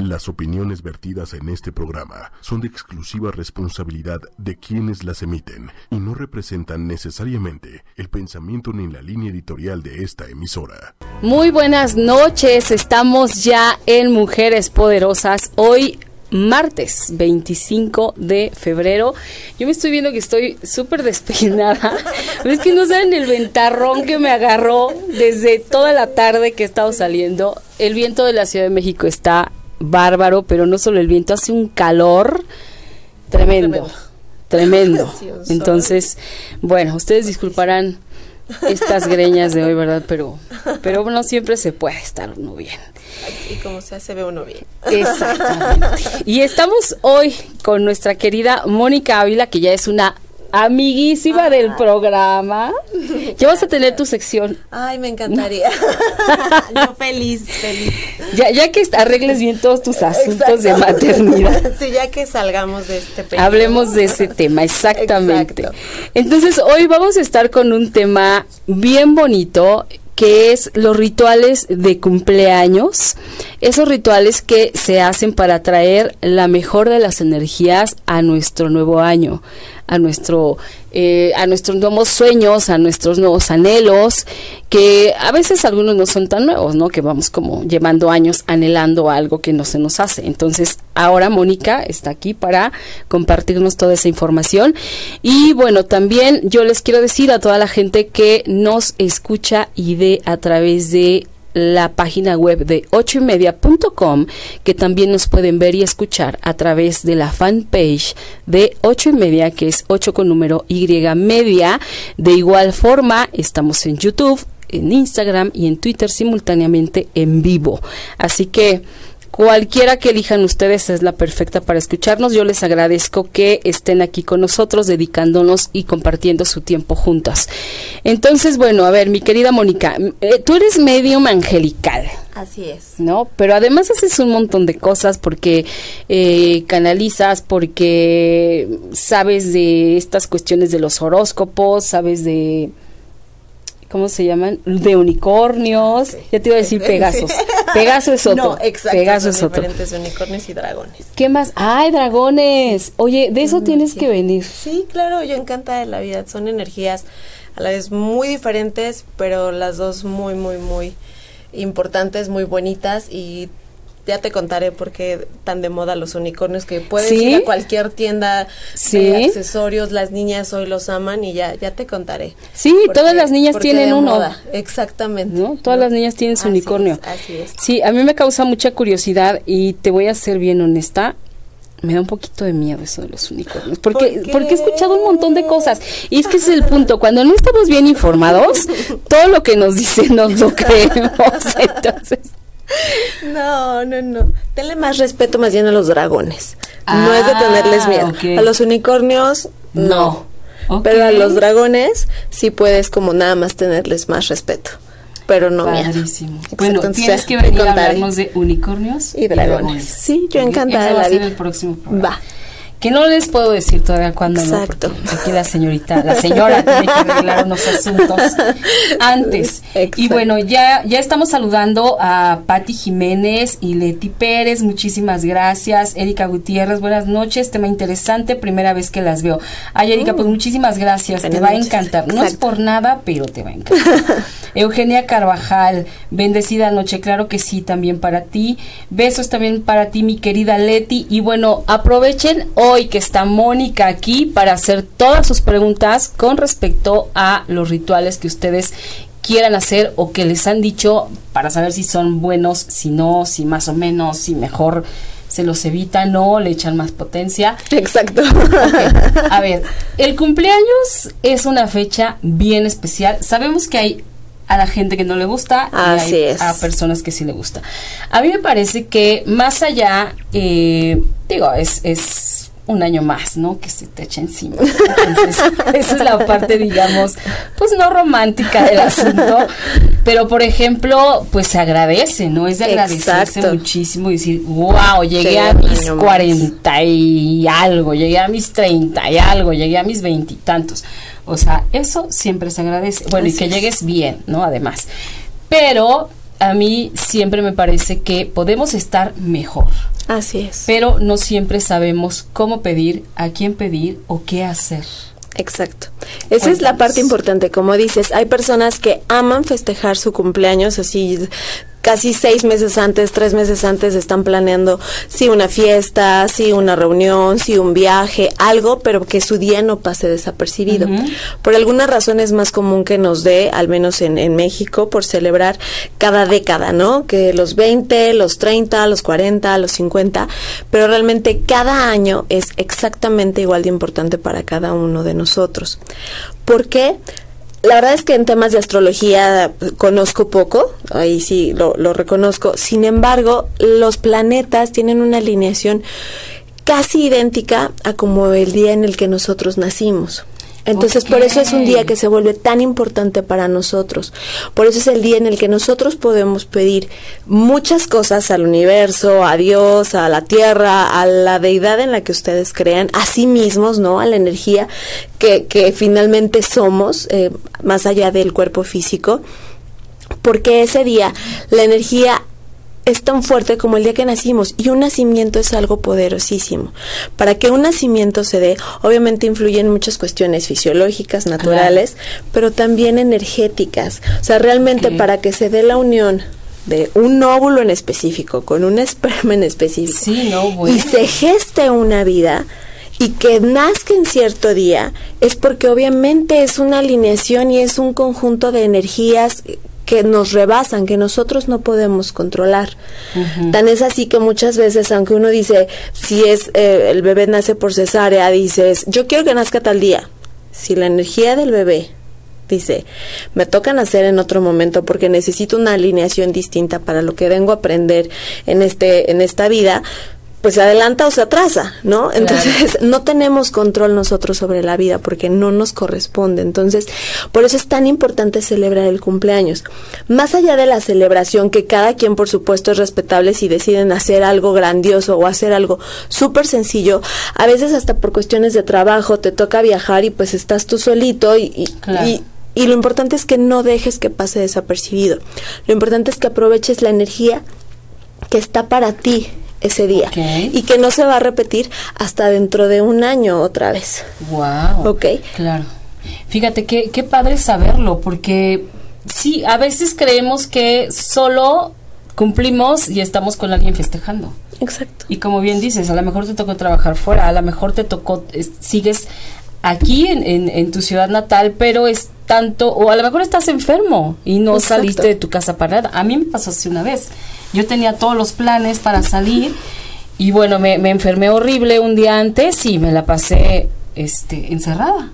Las opiniones vertidas en este programa son de exclusiva responsabilidad de quienes las emiten y no representan necesariamente el pensamiento ni la línea editorial de esta emisora. Muy buenas noches, estamos ya en Mujeres Poderosas. Hoy martes 25 de febrero. Yo me estoy viendo que estoy súper despeinada. es que no saben el ventarrón que me agarró desde toda la tarde que he estado saliendo. El viento de la Ciudad de México está bárbaro, pero no solo el viento, hace un calor tremendo. Tremendo. Entonces, bueno, ustedes disculparán estas greñas de hoy, ¿verdad? Pero, pero bueno, siempre se puede estar uno bien. Y como sea, se ve uno bien. Exactamente. Y estamos hoy con nuestra querida Mónica Ávila, que ya es una amiguísima del programa. Ya vas a tener tu sección. Ay, me encantaría. Yo feliz, feliz. Ya, ya que arregles bien todos tus asuntos de maternidad. Sí, ya que salgamos de este periodo. Hablemos de ese tema, exactamente. Entonces, hoy vamos a estar con un tema bien bonito que es los rituales de cumpleaños, esos rituales que se hacen para traer la mejor de las energías a nuestro nuevo año, a nuestro eh, a nuestros nuevos sueños, a nuestros nuevos anhelos, que a veces algunos no son tan nuevos, ¿no? Que vamos como llevando años anhelando algo que no se nos hace. Entonces, ahora Mónica está aquí para compartirnos toda esa información. Y bueno, también yo les quiero decir a toda la gente que nos escucha y ve a través de la página web de ochoymedia.com que también nos pueden ver y escuchar a través de la fanpage de ocho y media que es 8 con número Y media. De igual forma estamos en YouTube, en Instagram y en Twitter simultáneamente en vivo. Así que Cualquiera que elijan ustedes es la perfecta para escucharnos. Yo les agradezco que estén aquí con nosotros, dedicándonos y compartiendo su tiempo juntas. Entonces, bueno, a ver, mi querida Mónica, eh, tú eres medium angelical. Así es. ¿No? Pero además haces un montón de cosas porque eh, canalizas, porque sabes de estas cuestiones de los horóscopos, sabes de ¿cómo se llaman? De unicornios. Ya te iba a decir Pegasos. Pegaso es otro. No, exacto. Pegaso es otro. diferentes unicornios y dragones. ¿Qué más? ¡Ay, dragones! Oye, de eso tienes que venir. Sí, claro, yo encanta de la vida. Son energías a la vez muy diferentes, pero las dos muy, muy, muy importantes, muy bonitas y ya te contaré por qué tan de moda los unicornios que puedes ir a cualquier tienda de accesorios, las niñas hoy los aman y ya ya te contaré. Sí, todas las niñas tienen uno. Exactamente. ¿No? Todas las niñas tienen su unicornio. así es. Sí, a mí me causa mucha curiosidad y te voy a ser bien honesta, me da un poquito de miedo eso de los unicornios, porque, porque he escuchado un montón de cosas. Y es que ese es el punto, cuando no estamos bien informados, todo lo que nos dicen nos lo creemos. Entonces, no, no, no. Tenle más respeto más bien a los dragones. no es de tenerles miedo. Ah, a los unicornios, no. Pero a los dragones sí puedes como nada más tenerles más respeto. Pero no Padrísimo. Bueno, tienes que venir a hablarnos de unicornios y dragones. Sí, yo encantada. va a ser el próximo programa. Va que no les puedo decir todavía cuándo no, porque aquí la señorita, la señora tiene que arreglar unos asuntos antes. Y bueno, ya, ya estamos saludando a Patti Jiménez y Leti Pérez, muchísimas gracias. Erika Gutiérrez, buenas noches, tema interesante, primera vez que las veo. Ay, Erika, pues mm. muchísimas gracias, te va a encantar. No es por nada, pero te va a encantar. Eugenia Carvajal, bendecida noche, claro que sí, también para ti. Besos también para ti, mi querida Leti. Y bueno, aprovechen hoy que está Mónica aquí para hacer todas sus preguntas con respecto a los rituales que ustedes quieran hacer o que les han dicho para saber si son buenos, si no, si más o menos, si mejor se los evita, no, le echan más potencia. Exacto. A ver, el cumpleaños es una fecha bien especial. Sabemos que hay a la gente que no le gusta y hay a personas que sí le gusta. A mí me parece que más allá, eh, digo, es, es un año más, ¿no? Que se te echa encima. Entonces, esa es la parte, digamos, pues no romántica del asunto. Pero, por ejemplo, pues se agradece, ¿no? Es de agradecerse muchísimo y decir, wow, llegué a mis cuarenta y algo, llegué a mis treinta y algo, llegué a mis veintitantos. O sea, eso siempre se agradece. Bueno, y que llegues bien, ¿no? Además. Pero a mí siempre me parece que podemos estar mejor. Así es. Pero no siempre sabemos cómo pedir, a quién pedir o qué hacer. Exacto. Esa es la parte importante, como dices, hay personas que aman festejar su cumpleaños así casi seis meses antes, tres meses antes están planeando si una fiesta, si una reunión, si un viaje, algo, pero que su día no pase desapercibido. Por alguna razón es más común que nos dé, al menos en, en, México, por celebrar cada década, ¿no? Que los 20, los 30, los 40, los 50, pero realmente cada año es exactamente igual de importante para cada uno de nosotros. ¿Por qué? La verdad es que en temas de astrología conozco poco, ahí sí lo, reconozco. Sin embargo, los planetas tienen una alineación casi idéntica a como el día en el que nosotros nacimos. Entonces, okay. por eso es un día que se vuelve tan importante para nosotros. Por eso es el día en el que nosotros podemos pedir muchas cosas al universo, a Dios, a la tierra, a la deidad en la que ustedes crean, a sí mismos, ¿no? A la energía que, que finalmente somos, eh, más allá del cuerpo físico. Porque ese día la energía es tan fuerte como el día que nacimos y un nacimiento es algo poderosísimo. Para que un nacimiento se dé, obviamente influyen muchas cuestiones fisiológicas, naturales, pero también energéticas. O sea, realmente okay. para que se dé la unión de un óvulo en específico con un esperma en específico sí, no, bueno. y se geste una vida, y que nazca en cierto día es porque obviamente es una alineación y es un conjunto de energías que nos rebasan, que nosotros no podemos controlar. Uh -huh. Tan es así que muchas veces, aunque uno dice, si es eh, el bebé nace por cesárea, dices, yo quiero que nazca tal día. Si la energía del bebé dice, me toca nacer en otro momento porque necesito una alineación distinta para lo que vengo a aprender en este en esta vida, pues se adelanta o se atrasa, ¿no? Entonces claro. no tenemos control nosotros sobre la vida porque no nos corresponde. Entonces, por eso es tan importante celebrar el cumpleaños. Más allá de la celebración, que cada quien por supuesto es respetable si deciden hacer algo grandioso o hacer algo súper sencillo, a veces hasta por cuestiones de trabajo te toca viajar y pues estás tú solito y, y, claro. y y lo importante es que no dejes que pase desapercibido. Lo importante es que aproveches la energía que está para ti ese día okay. y que no se va a repetir hasta dentro de un año otra vez. Wow. Ok. Claro. Fíjate qué qué padre saberlo porque sí, a veces creemos que solo cumplimos y estamos con alguien festejando. Exacto. Y como bien dices, a lo mejor te tocó trabajar fuera, a lo mejor te tocó, es, sigues aquí en, en, en, tu ciudad natal, pero es tanto, o a lo mejor estás enfermo y no Exacto. saliste de tu casa para nada. A mí me pasó así una vez. Yo tenía todos los planes para salir y bueno, me, me enfermé horrible un día antes y me la pasé este encerrada.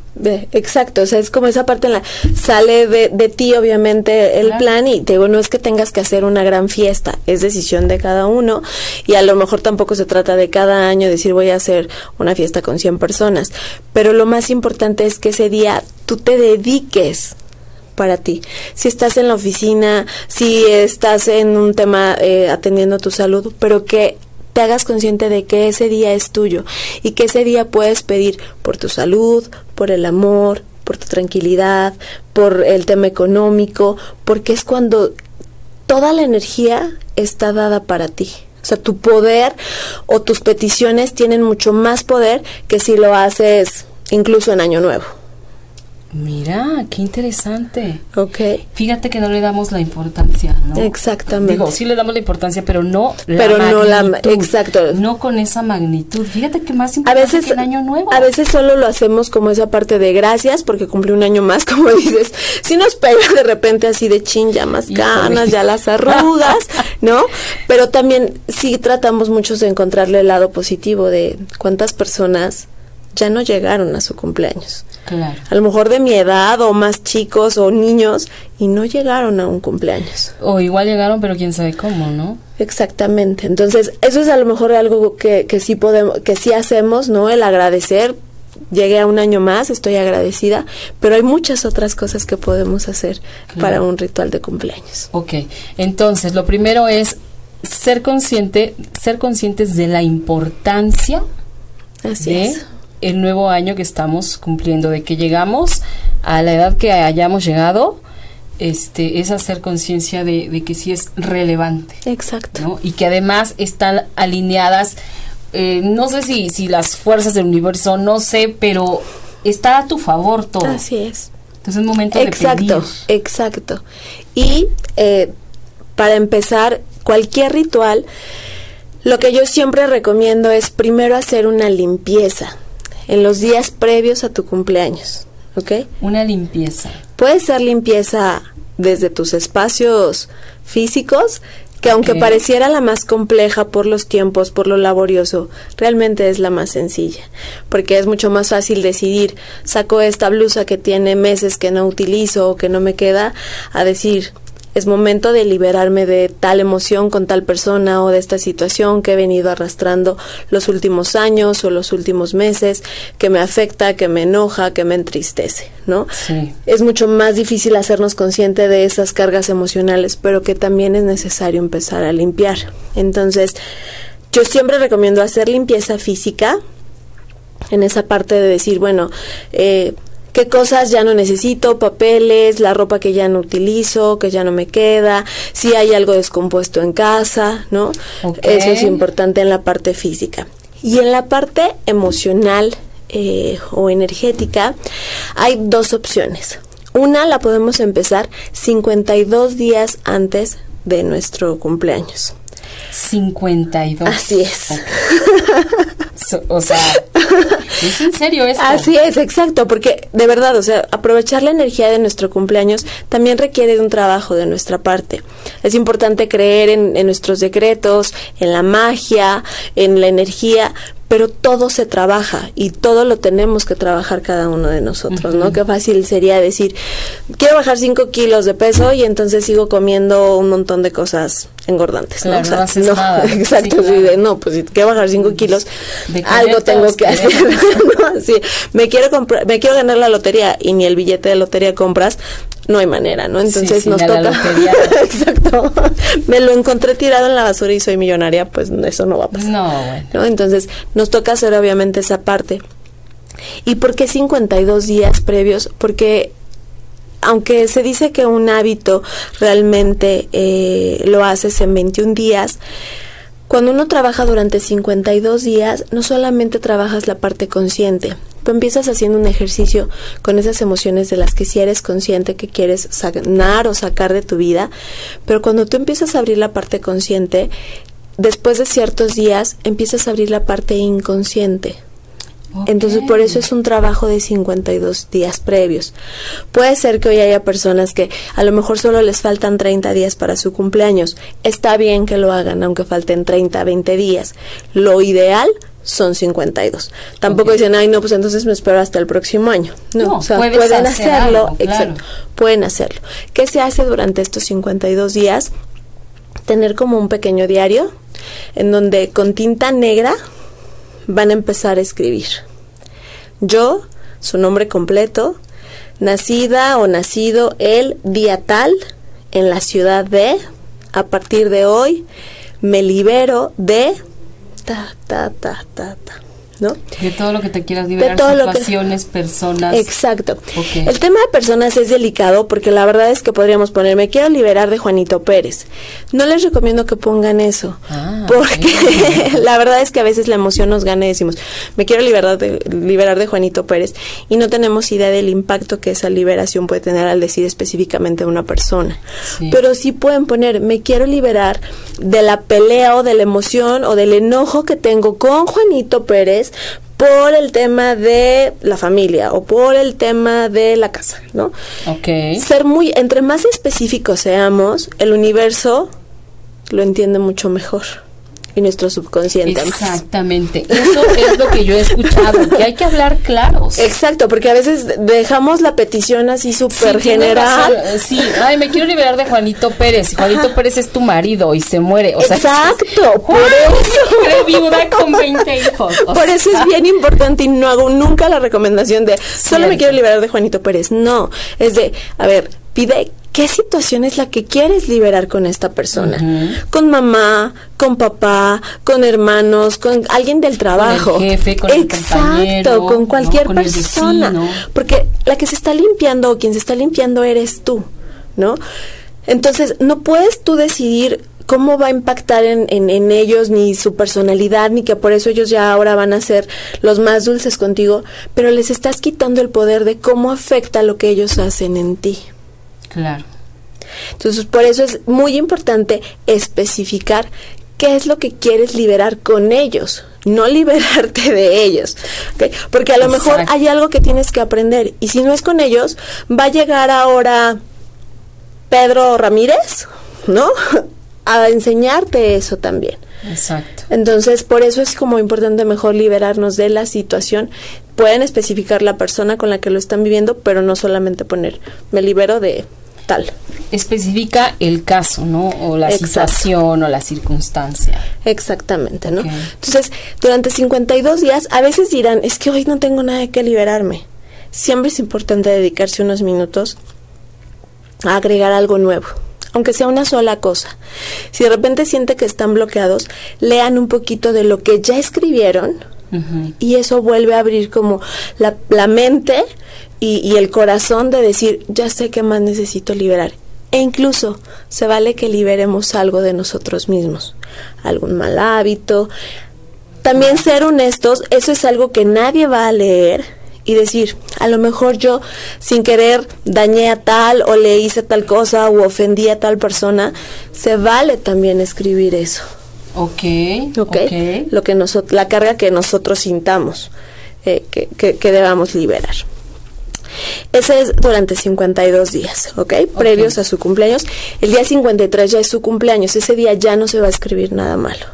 Exacto, o sea, es como esa parte en la sale de, de ti obviamente el claro. plan y te digo, no es que tengas que hacer una gran fiesta, es decisión de cada uno y a lo mejor tampoco se trata de cada año decir voy a hacer una fiesta con 100 personas, pero lo más importante es que ese día tú te dediques para ti. Si estás en la oficina, si estás en un tema eh, atendiendo tu salud, pero que te hagas consciente de que ese día es tuyo y que ese día puedes pedir por tu salud, por el amor, por tu tranquilidad, por el tema económico, porque es cuando toda la energía está dada para ti. O sea, tu poder o tus peticiones tienen mucho más poder que si lo haces incluso en Año Nuevo. Mira, qué interesante. Ok. Fíjate que no le damos la importancia, ¿no? Exactamente. Digo, sí le damos la importancia, pero no la pero magnitud. no la exacto. No con esa magnitud. Fíjate que más importante a veces, que el año nuevo. A veces solo lo hacemos como esa parte de gracias porque cumplí un año más, como dices. Si nos pega de repente así de chin, ya más canas, ya las arrugas, ¿no? Pero también sí tratamos muchos de encontrarle el lado positivo de cuántas personas ya no llegaron a su cumpleaños. Claro. A lo mejor de mi edad o más chicos o niños y no llegaron a un cumpleaños. O igual llegaron, pero quién sabe cómo, ¿no? Exactamente. Entonces, eso es a lo mejor algo que, que sí podemos, que sí hacemos, ¿no? El agradecer. Llegué a un año más, estoy agradecida, pero hay muchas otras cosas que podemos hacer claro. para un ritual de cumpleaños. Ok, entonces lo primero es ser consciente, ser conscientes de la importancia Así de es el nuevo año que estamos cumpliendo, de que llegamos a la edad que hayamos llegado este, es hacer conciencia de, de, que sí es relevante. Exacto. ¿no? Y que además están alineadas, eh, no sé si, si las fuerzas del universo, no sé, pero está a tu favor todo. Así es. Entonces es momento exacto, de pedir. Exacto, Y eh, para empezar, cualquier ritual, lo que yo siempre recomiendo es primero hacer una limpieza en los días previos a tu cumpleaños. ¿Ok? Una limpieza. Puede ser limpieza desde tus espacios físicos, que aunque pareciera la más compleja por los tiempos, por lo laborioso, realmente es la más sencilla, porque es mucho más fácil decidir, saco esta blusa que tiene meses que no utilizo o que no me queda, a decir, es momento de liberarme de tal emoción con tal persona o de esta situación que he venido arrastrando los últimos años o los últimos meses, que me afecta, que me enoja, que me entristece, ¿no? Sí. Es mucho más difícil hacernos consciente de esas cargas emocionales, pero que también es necesario empezar a limpiar. Entonces, yo siempre recomiendo hacer limpieza física en esa parte de decir, bueno, eh, qué cosas ya no necesito, papeles, la ropa que ya no utilizo, que ya no me queda, si hay algo descompuesto en casa, ¿no? Eso es importante en la parte física. Y en la parte emocional eh, o energética hay dos opciones. Una la podemos empezar 52 días antes de nuestro cumpleaños. 52. Así es. O sea, es en serio esto. Así es, exacto, porque de verdad, o sea, aprovechar la energía de nuestro cumpleaños también requiere de un trabajo de nuestra parte. Es importante creer en, en nuestros decretos, en la magia, en la energía, pero todo se trabaja y todo lo tenemos que trabajar cada uno de nosotros, ¿no? Qué fácil sería decir, quiero bajar 5 kilos de peso y entonces sigo comiendo un montón de cosas engordantes, ¿no? Claro, no haces nada. Exacto, Sí, de, no, pues si quiero bajar 5 kilos, De algo tengo que hacer. ¿no? Sí, me quiero comprar, me quiero ganar la lotería y ni el billete de lotería compras, no hay manera, ¿no? Entonces sí, nos toca. la. Exacto. Me lo encontré tirado en la basura y soy millonaria, pues eso no va a pasar. No, bueno. ¿no? Entonces, nos toca hacer obviamente esa parte. ¿Y por qué 52 días previos? Porque aunque se dice que un hábito realmente eh, lo haces en 21 días, cuando uno trabaja durante 52 días, no solamente trabajas la parte consciente, tú empiezas haciendo un ejercicio con esas emociones de las que si eres consciente que quieres sanar o sacar de tu vida, pero cuando tú empiezas a abrir la parte consciente, después de ciertos días empiezas a abrir la parte inconsciente. Entonces, por eso es un trabajo de 52 días previos. Puede ser que hoy haya personas que a lo mejor solo les faltan 30 días para su cumpleaños. Está bien que lo hagan, aunque falten 30, 20 días. Lo ideal son 52. Tampoco dicen, ay, no, pues entonces me espero hasta el próximo año. No, No, o sea, pueden hacer hacerlo. algo, claro. Exacto, pueden hacerlo. ¿Qué se hace durante estos 52 días? Tener como un pequeño diario en donde con tinta negra van a empezar a escribir. Yo, su nombre completo, nacida o nacido el día tal en la ciudad de, a partir de hoy, me libero de ta, ta, ta, ta, ta, ¿no? De todo lo que te quieras liberar, todo lo que- situaciones, personas. Exacto. El tema de personas es delicado porque la verdad es que podríamos poner, me quiero liberar de Juanito Pérez. No les recomiendo que pongan eso, Ah, porque la verdad es que a veces la emoción nos gana y decimos, me quiero liberar de, liberar de Juanito Pérez y no tenemos idea del impacto que esa liberación puede tener al decir específicamente a una persona. Sí. Pero sí pueden poner, me quiero liberar de la pelea o de la emoción o del enojo que tengo con Juanito Pérez por el tema de la familia o por el tema de la casa, ¿no? Ok. Ser muy, entre más específicos seamos, el universo lo entiende mucho mejor y nuestro subconsciente más. Exactamente. Eso es lo que yo he escuchado, que hay que hablar claros. Exacto, porque a veces dejamos la petición así súper Sí, general. Sí, ay, me quiero liberar de Juanito Pérez. Juanito Pérez es tu marido y se muere. O sea, Exacto, por Juan, eso. viuda con 20 hijos. O Por sea, eso es bien importante y no hago nunca la recomendación de solo me quiero liberar de Juanito Pérez. No, es de, a ver, pide qué situación es la que quieres liberar con esta persona. Con mamá, con papá, con hermanos, con alguien del trabajo. jefe, con el Exacto, compañero, con ¿no? cualquier Con el persona. Porque la que se está limpiando o quien se está limpiando eres tú. ¿no? Entonces, no puedes tú decidir cómo va a impactar en, en, ellos, ni su personalidad, ni que por eso ellos ya ahora van a ser los más dulces contigo, pero les estás quitando el poder de cómo afecta lo que ellos hacen en ti. Claro. Entonces, por eso es muy importante especificar qué es lo que quieres liberar con ellos, no liberarte de ellos. Porque a lo mejor hay algo que tienes que aprender y si no es con ellos, va a llegar ahora Pedro Ramírez, ¿no? a enseñarte eso también. Exacto. Entonces, por eso es como importante mejor liberarnos de la situación. Pueden especificar la persona con la que lo están viviendo, pero no solamente poner, me libero de tal. Especifica el caso, ¿no? O la situación o la circunstancia. Exactamente, ¿no? Entonces, durante 52 días, a veces dirán, es que hoy no tengo nada de qué liberarme. Siempre es importante dedicarse unos minutos a agregar algo nuevo aunque sea una sola cosa. Si de repente siente que están bloqueados, lean un poquito de lo que ya escribieron y eso vuelve a abrir como la, mente y, y, el corazón de decir, ya sé qué más necesito liberar. E incluso se vale que liberemos algo de nosotros mismos, algún mal hábito. También ser honestos, eso es algo que nadie va a leer y decir, a lo mejor yo sin querer dañé a tal o le hice tal cosa o ofendí a tal persona, se vale también escribir eso. Ok. Ok. Lo que nosotros, la carga que nosotros sintamos eh, que, que, debamos liberar. Ese es durante 52 días, ¿ok? Previos a su cumpleaños. El día 53 ya es su cumpleaños. Ese día ya no se va a escribir nada malo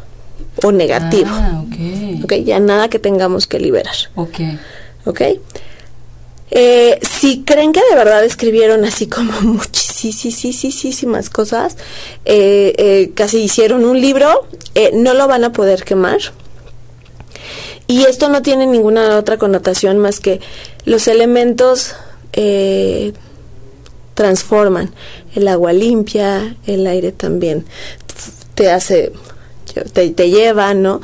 o negativo. Ah, ok. Ok, ya nada que tengamos que liberar. Ok. ¿ok? Eh, si creen que de verdad escribieron así como muchísimas cosas, eh, eh, casi hicieron un libro, no lo van a poder quemar. Y esto no tiene ninguna otra connotación más que los elementos transforman. El agua limpia, el aire también te hace, te, te lleva, ¿no?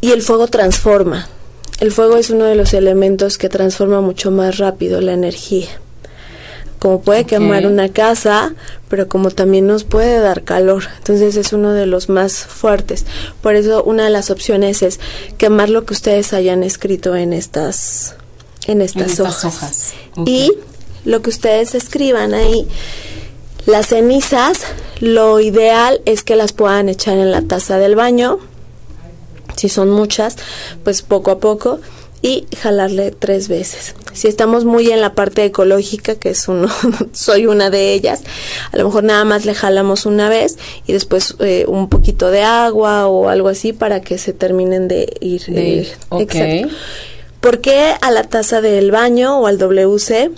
y el fuego transforma. El fuego es uno de los elementos que transforma mucho más rápido la energía. Como puede quemar una casa, pero como también nos puede dar calor. Entonces es uno de los más fuertes. Por eso una de las opciones es quemar lo que ustedes hayan escrito en estas en estas, hojas. Y lo que ustedes escriban ahí, las cenizas, lo ideal es que las puedan echar en la taza del baño si son muchas, pues poco a poco y jalarle tres veces. Si estamos muy en la parte ecológica, que es uno, soy una de ellas, a lo mejor nada más le jalamos una vez y después eh, un poquito de agua o algo así para que se terminen de ir. De Exacto. ¿Por qué a la taza del baño o al WC?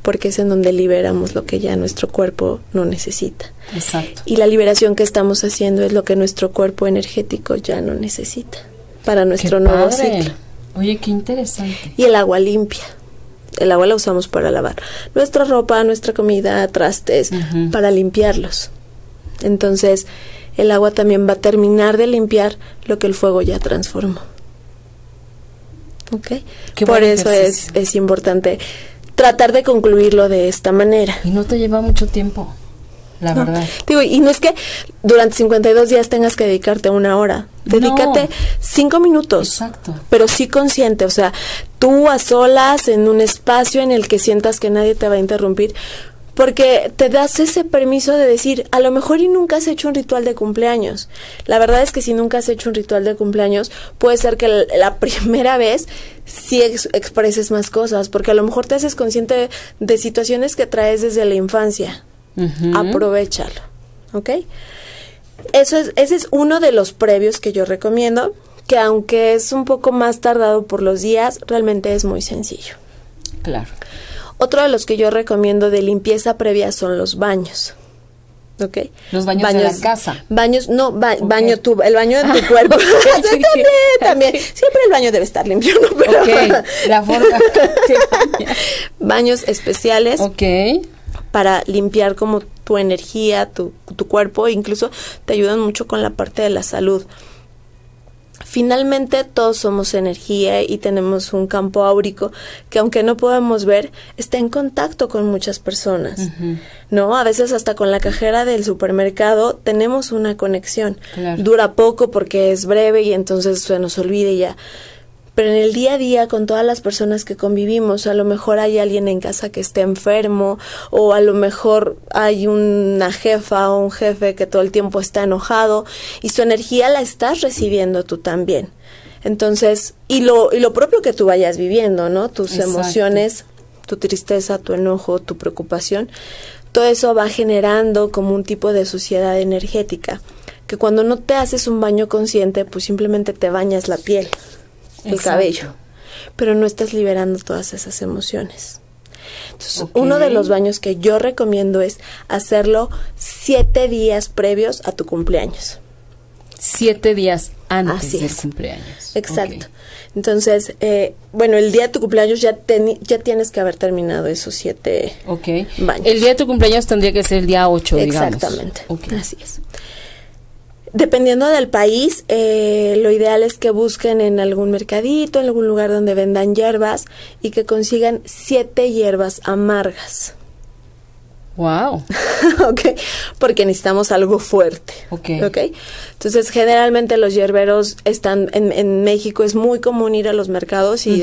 Porque es en donde liberamos lo que ya nuestro cuerpo no necesita. Exacto. Y la liberación que estamos haciendo es lo que nuestro cuerpo energético ya no necesita para nuestro nuevo ciclo. Oye, qué interesante. Y el agua limpia. El agua la usamos para lavar nuestra ropa, nuestra comida, trastes, para limpiarlos. Entonces, el agua también va a terminar de limpiar lo que el fuego ya transformó. ¿Ok? Por eso es, es importante tratar de concluirlo de esta manera. Y no te lleva mucho tiempo la verdad. Digo, y no es que durante 52 días tengas que dedicarte una hora. Dedícate cinco minutos. Exacto. Pero sí consciente, o sea, tú a solas en un espacio en el que sientas que nadie te va a interrumpir. Porque te das ese permiso de decir, a lo mejor y nunca has hecho un ritual de cumpleaños. La verdad es que si nunca has hecho un ritual de cumpleaños, puede ser que la, primera vez sí expreses más cosas, porque a lo mejor te haces consciente de situaciones que traes desde la infancia aprovechalo, ¿ok? Eso es, ese es uno de los previos que yo recomiendo, que aunque es un poco más tardado por los días, realmente es muy sencillo. Claro. Otro de los que yo recomiendo de limpieza previa son los baños. ¿Ok? Los baños, de la casa. Baños, no, baño tu, el baño de tu cuerpo. también, Siempre el baño debe estar limpio, ¿no? Pero, la forma. baños especiales. Ok para limpiar como tu energía, tu, tu cuerpo, e incluso te ayudan mucho con la parte de la salud finalmente todos somos energía y tenemos un campo áurico que aunque no podemos ver, está en contacto con muchas personas. ¿No? A veces hasta con la cajera del supermercado tenemos una conexión. Dura poco porque es breve y entonces se nos olvida y ya pero en el día a día con todas las personas que convivimos, a lo mejor hay alguien en casa que esté enfermo o a lo mejor hay una jefa o un jefe que todo el tiempo está enojado y su energía la estás recibiendo tú también. Entonces, y lo, y lo propio que tú vayas viviendo, ¿no? Tus emociones, tu tristeza, tu enojo, tu preocupación, todo eso va generando como un tipo de suciedad energética, que cuando no te haces un baño consciente, pues simplemente te bañas la piel el cabello, pero no estás liberando todas esas emociones. Entonces, uno de los baños que yo recomiendo es hacerlo siete días previos a tu cumpleaños. Siete días antes del cumpleaños. Exacto. Entonces, eh, bueno, el día de tu cumpleaños ya, ya tienes que haber terminado esos siete baños. El día de tu cumpleaños tendría que ser el día 8, Exactamente. Así es. Dependiendo del país, eh, lo ideal es que busquen en algún mercadito, en algún lugar donde vendan hierbas y que consigan siete hierbas amargas. Wow. ok, porque necesitamos algo fuerte. Ok. Entonces, generalmente los hierberos están en, México, es muy común ir a los mercados y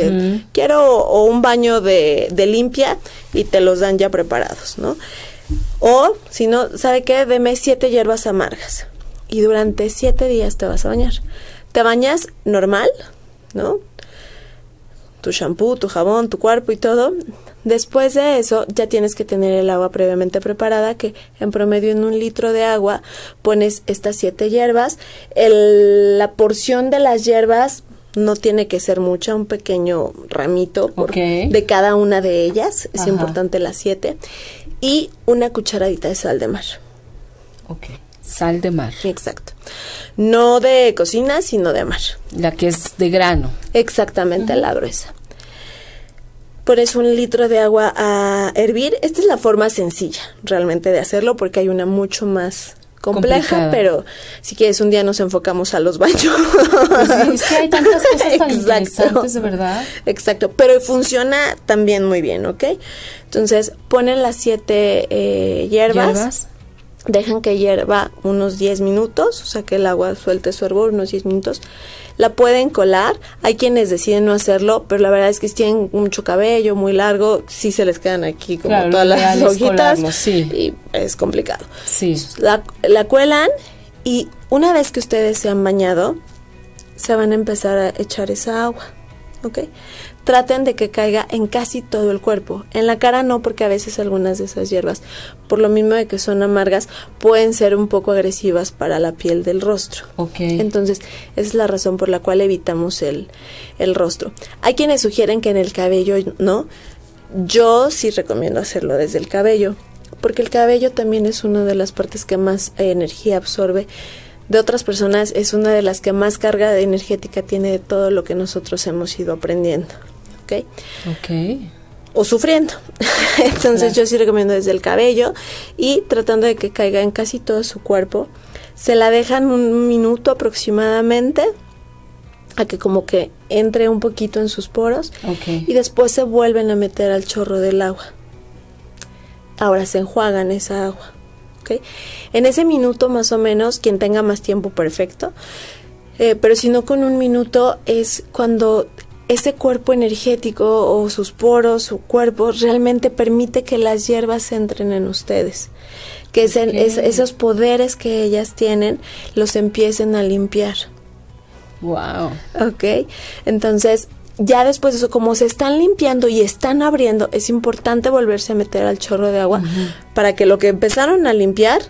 quiero o un baño de, de limpia y te los dan ya preparados, ¿no? O, si no, ¿sabe qué? Deme siete hierbas amargas y durante siete días te vas a bañar. Te bañas normal, ¿no? Tu shampoo, tu jabón, tu cuerpo y todo. Después de eso ya tienes que tener el agua previamente preparada que en promedio en un litro de agua pones estas siete hierbas. la porción de las hierbas no tiene que ser mucha, un pequeño ramito de cada una de ellas. Es importante las siete. Y una cucharadita de sal de mar. Sal de mar. Exacto. No de cocina, sino de mar. La que es de grano. Exactamente, la gruesa. Pones un litro de agua a hervir. Esta es la forma sencilla realmente de hacerlo porque hay una mucho más compleja, pero si quieres un día nos enfocamos a los baños. Pues es que hay tantas cosas tan interesantes, de verdad. Exacto, pero funciona también muy bien, ¿ok? Entonces, ponen las siete eh, ¿Hierbas? Dejan que hierva unos 10 minutos, o sea que el agua suelte su hervor unos 10 minutos. La pueden colar, hay quienes deciden no hacerlo, pero la verdad es que si tienen mucho cabello, muy largo, sí se les quedan aquí como todas las hojitas y es complicado. Sí. La, la cuelan y una vez que ustedes se han bañado, se van a empezar a echar esa agua, ¿ok? Traten de que caiga en casi todo el cuerpo. En la cara no, porque a veces algunas de esas hierbas, por lo mismo de que son amargas, pueden ser un poco agresivas para la piel del rostro. Okay. Entonces, esa es la razón por la cual evitamos el, el rostro. Hay quienes sugieren que en el cabello no. Yo sí recomiendo hacerlo desde el cabello, porque el cabello también es una de las partes que más energía absorbe de otras personas es una de las que más carga energética tiene de todo lo que nosotros hemos ido aprendiendo. ¿Ok? Ok. O sufriendo. Entonces yo sí recomiendo desde el cabello y tratando de que caiga en casi todo su cuerpo. Se la dejan un minuto aproximadamente a que como que entre un poquito en sus poros okay. y después se vuelven a meter al chorro del agua. Ahora se enjuagan esa agua. ¿okay? En ese minuto más o menos, quien tenga más tiempo perfecto, eh, pero si no con un minuto es cuando ese cuerpo energético o sus poros, su cuerpo, realmente permite que las hierbas entren en ustedes. Que esos poderes que ellas tienen los empiecen a limpiar. Wow. Ok. Entonces, ya después de eso, como se están limpiando y están abriendo, es importante volverse a meter al chorro de agua para que lo que empezaron a limpiar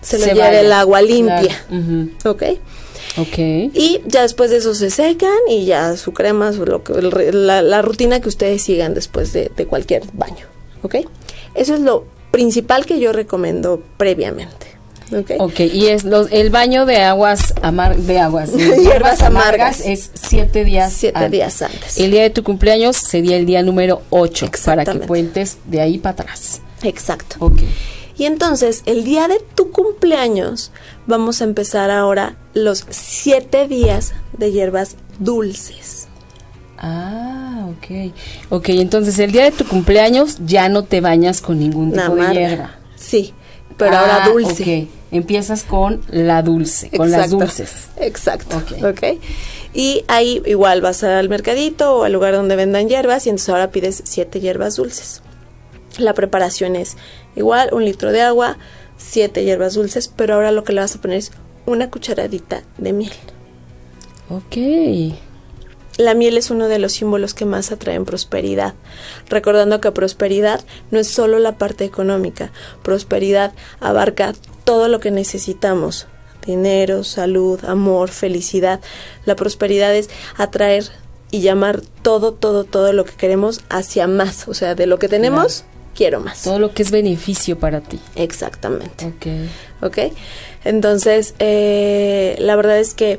se, lo lleve el agua limpia. ¿Ok? Ok. Y ya después de eso se secan y ya su crema, lo que, la, rutina que ustedes sigan después de, cualquier baño. ¿Ok? Eso es lo principal que yo recomiendo previamente. Okay. ok, y es el baño de aguas amar de aguas de hierbas amargas, es siete días siete días antes. El día de tu cumpleaños sería el día número ocho para que cuentes de ahí para atrás. Exacto. Ok. Y entonces, el día de tu cumpleaños, vamos a empezar ahora los siete días de hierbas dulces. Ah, ok. Ok, entonces el día de tu cumpleaños ya no te bañas con ningún tipo de hierba. Sí, pero ahora Ah, dulce. ok. Empiezas con la dulce, con las dulces. Exacto. Ok. ok. Y ahí igual vas al mercadito o al lugar donde vendan hierbas y entonces ahora pides siete hierbas dulces. La preparación es igual, un litro de agua, siete hierbas dulces, pero ahora lo que le vas a poner es una cucharadita de miel. Ok. La miel es uno de los símbolos que más atraen prosperidad, recordando que prosperidad no es solo la parte económica, prosperidad abarca todo lo que necesitamos, dinero, salud, amor, felicidad. La prosperidad es atraer y llamar todo, todo, todo lo que queremos hacia más, o sea, de lo que tenemos, quiero más. Todo lo que es beneficio para ti. Exactamente. Ok. ¿ok? Entonces, eh, la verdad es que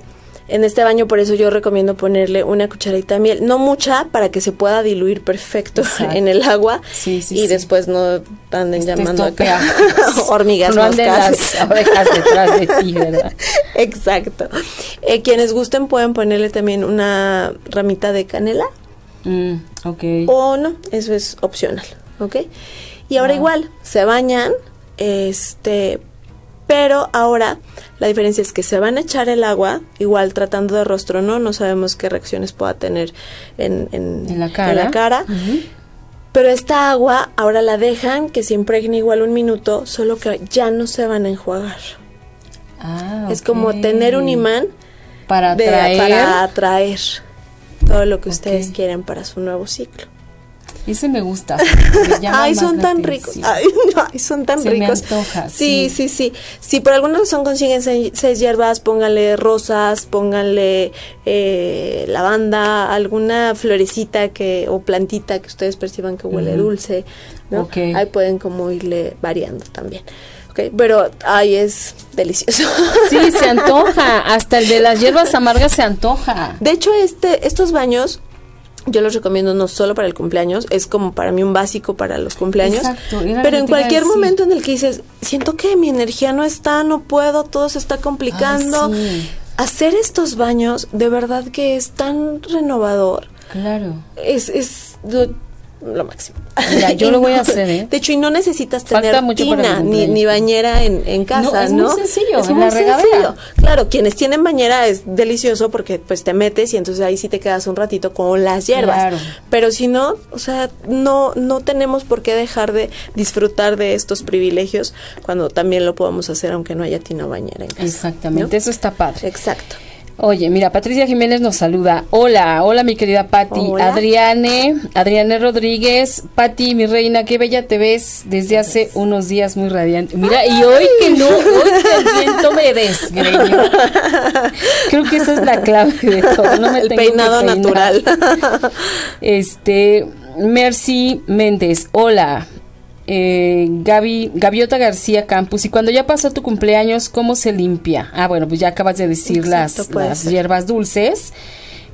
en este baño por eso yo recomiendo ponerle una cucharadita de miel, no mucha para que se pueda diluir perfecto Exacto. en el agua Sí, sí, y sí. después no anden Te llamando acá hormigas No anden las abejas detrás de ti, ¿verdad? Exacto. Eh, quienes gusten pueden ponerle también una ramita de canela Mm, ok. o no, eso es opcional, ¿ok? Y ahora Ah. igual, se bañan, este, pero ahora la diferencia es que se van a echar el agua, igual tratando de rostro, ¿no? No sabemos qué reacciones pueda tener en, en, En la cara. cara. Ujú. Pero esta agua ahora la dejan que se impregne igual un minuto, solo que ya no se van a enjuagar. Ah, Es como tener un imán para de- atraer. para atraer todo lo que ustedes Ok. quieren para su nuevo ciclo. Ese me gusta. me Ay, son tan ricos. Ay, ay, son tan Se me ricos. antoja, sí, sí. sí, sí. Si por alguna razón consiguen seis, seis hierbas, pónganle rosas, pónganle eh, lavanda, alguna florecita que o plantita que ustedes perciban que huele dulce, ¿no? Ok. Ahí pueden como irle variando también. Ok, pero ay, es delicioso. Sí, se antoja. Hasta el de las hierbas amargas se antoja. De hecho, este, estos baños yo los recomiendo no solo para el cumpleaños, es como para mí un básico para los cumpleaños. Exacto, Pero en cualquier momento en el que dices, siento que mi energía no está, no puedo, todo se está complicando. Sí. Hacer estos baños de verdad que es tan renovador. Claro. Es, es lo, lo máximo. Mira, yo lo voy a hacer, ¿eh? De hecho, y no necesitas Falta tener tina ni, ni bañera en, en casa, es ¿no? muy sencillo, Es muy la regadera. sencillo. Claro, quienes tienen bañera es delicioso porque pues te metes y entonces ahí sí te quedas un ratito con las hierbas. Claro. Pero si no, o sea, no no tenemos por qué dejar de disfrutar de estos privilegios cuando también lo podemos hacer aunque no haya tina o bañera en casa. Exactamente, ¿no? eso está padre. Exacto. Oye, mira, Patricia Jiménez nos saluda. Hola, hola mi querida Patti. Hola. Adriane, Adriane Rodríguez. Patti, mi reina, qué bella te ves desde hace unos días muy radiante. Mira, y hoy que no, hoy que el viento me desgreñó. Creo que esa es la clave de todo. No me El tengo peinado natural. Este, Mercy Méndez, hola. Eh, Gaby, Gaviota García Campus. Y cuando ya pasó tu cumpleaños, ¿cómo se limpia? Ah, bueno, pues ya acabas de decir Exacto, las, las hierbas dulces.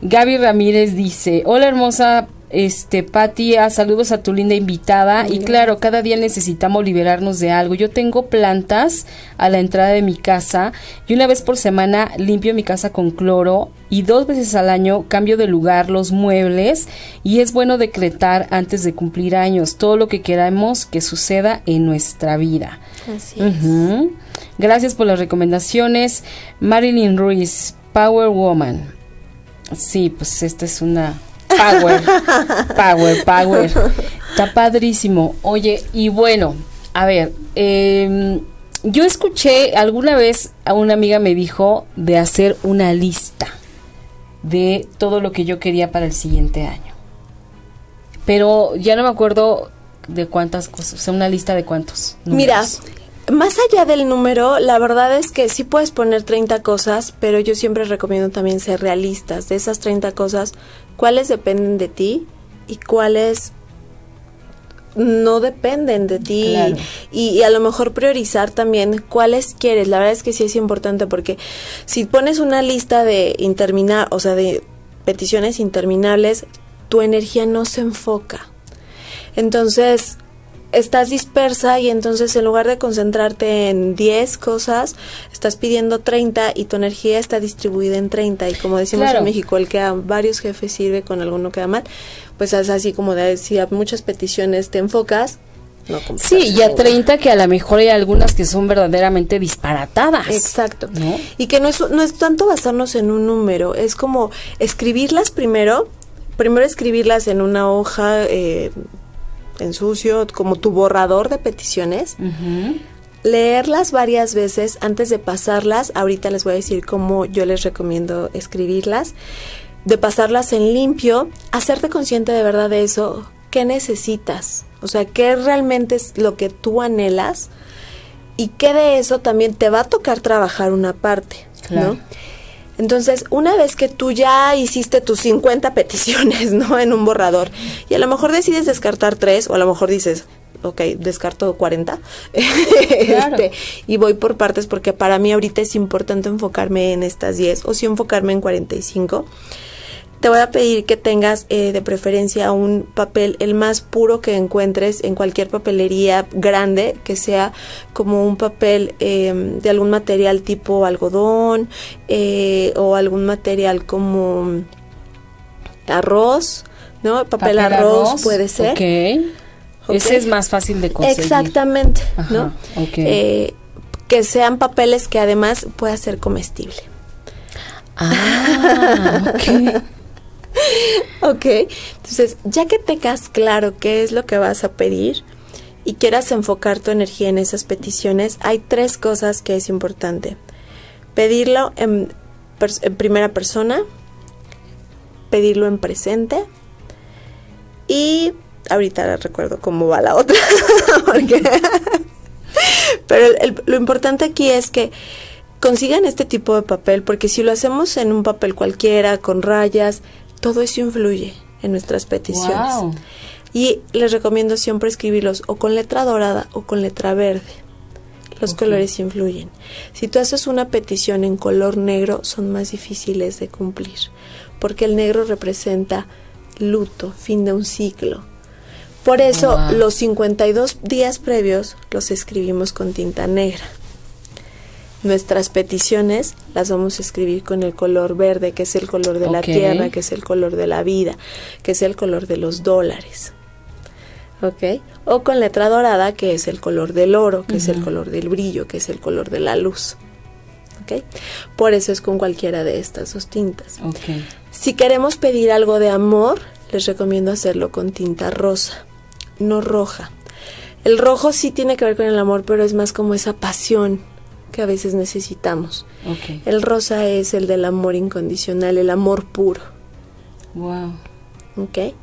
Gaby Ramírez dice, hola hermosa, este, Patti, ah, saludos a tu linda invitada. Y claro, cada día necesitamos liberarnos de algo. Yo tengo plantas a la entrada de mi casa y una vez por semana limpio mi casa con cloro y dos veces al año cambio de lugar los muebles y es bueno decretar antes de cumplir años todo lo que queramos que suceda en nuestra vida. Así es. Gracias por las recomendaciones. Marilyn Ruiz, Power Woman. Sí, pues esta es una power, power, power. Está padrísimo. Oye, y bueno, a ver, em, yo escuché alguna vez a una amiga me dijo de hacer una lista de todo lo que yo quería para el siguiente año. Pero ya no me acuerdo de cuántas cosas, o sea, una lista de cuántos. Mira. Más allá del número, la verdad es que sí puedes poner 30 cosas, pero yo siempre recomiendo también ser realistas. De esas 30 cosas, ¿cuáles dependen de ti y cuáles no dependen de ti? Claro. Y, y a lo mejor priorizar también cuáles quieres. La verdad es que sí es importante porque si pones una lista de interminar, o sea, de peticiones interminables, tu energía no se enfoca. Entonces, estás dispersa y entonces en lugar de concentrarte en 10 cosas, estás pidiendo 30 y tu energía está distribuida en 30 y como decimos en México, el que a varios jefes sirve con alguno queda mal, pues es así como de si a muchas peticiones te enfocas, no sí, y a 30 que a lo mejor hay algunas que son verdaderamente disparatadas. Exacto. Y que no es, no es tanto basarnos en un número, es como escribirlas primero, primero escribirlas en una hoja eh, en sucio, como tu borrador de peticiones. Leerlas varias veces antes de pasarlas. Ahorita les voy a decir cómo yo les recomiendo escribirlas. De pasarlas en limpio, hacerte consciente de verdad de eso. ¿Qué necesitas? O sea, ¿qué realmente es lo que tú anhelas? Y qué de eso también te va a tocar trabajar una parte, ¿no? Entonces, una vez que tú ya hiciste tus 50 peticiones, ¿no? En un borrador, y a lo mejor decides descartar tres, o a lo mejor dices, ok, descarto 40, este, y voy por partes porque para mí ahorita es importante enfocarme en estas 10, o si enfocarme en 45 te voy a pedir que tengas eh, de preferencia un papel el más puro que encuentres en cualquier papelería grande, que sea como un papel em, de algún material tipo algodón eh, o algún material como arroz, ¿no? Papel, arroz, puede ser. Okay. Ese es más fácil de conseguir. Exactamente, ¿no? Eh, que sean papeles que además pueda ser comestible. Ah, ok. ok, entonces ya que tengas claro qué es lo que vas a pedir y quieras enfocar tu energía en esas peticiones, hay tres cosas que es importante. Pedirlo en, primera persona, pedirlo en presente y ahorita recuerdo cómo va la otra. pero lo importante aquí es que consigan este tipo de papel, porque si lo hacemos en un papel cualquiera, con rayas, todo eso influye en nuestras peticiones. Y les recomiendo siempre escribirlos o con letra dorada o con letra verde. Los colores influyen. Si tú haces una petición en color negro, son más difíciles de cumplir, porque el negro representa luto, fin de un ciclo. Por eso los 52 días previos los escribimos con tinta negra. Nuestras peticiones las vamos a escribir con el color verde, que es el color de la tierra, que es el color de la vida, que es el color de los dólares. ¿Ok? O con letra dorada, que es el color del oro, que es el color del brillo, que es el color de la luz. ¿Ok? Por eso es con cualquiera de estas dos tintas. Okay. Si queremos pedir algo de amor, les recomiendo hacerlo con tinta rosa, no roja. El rojo sí tiene que ver con el amor, pero es más como esa pasión, que a veces necesitamos. El rosa es el del amor incondicional, el amor puro. Wow. Ok.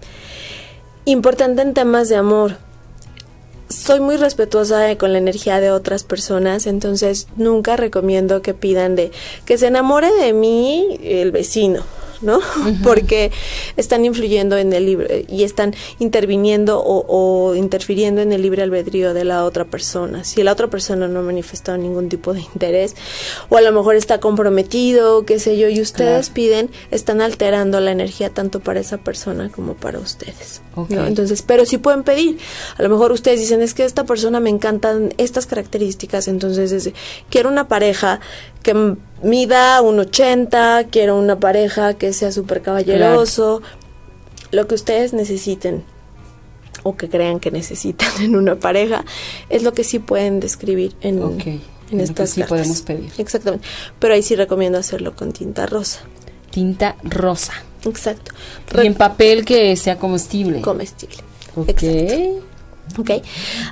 Importante en temas de amor. Soy muy respetuosa con la energía de otras personas, entonces nunca recomiendo que pidan de que se enamore de mí el vecino ¿no? Porque están influyendo en el libre y están interviniendo o, interfiriendo en el libre albedrío de la otra persona. Si la otra persona no ha manifestado ningún tipo de interés o a lo mejor está comprometido, qué sé yo, y ustedes piden, están alterando la energía tanto para esa persona como para ustedes. Entonces, pero sí pueden pedir. A lo mejor ustedes dicen, es que esta persona me encantan estas características, entonces quiero una pareja que mida un 80, quiero una pareja que sea súper caballeroso, lo que ustedes necesiten o que crean que necesitan en una pareja, es lo que sí pueden describir en, en estas sí podemos pedir. Exactamente. Pero ahí sí recomiendo hacerlo con tinta rosa. Tinta rosa. Exacto. y en papel que sea comestible. Comestible. Ok. Ok.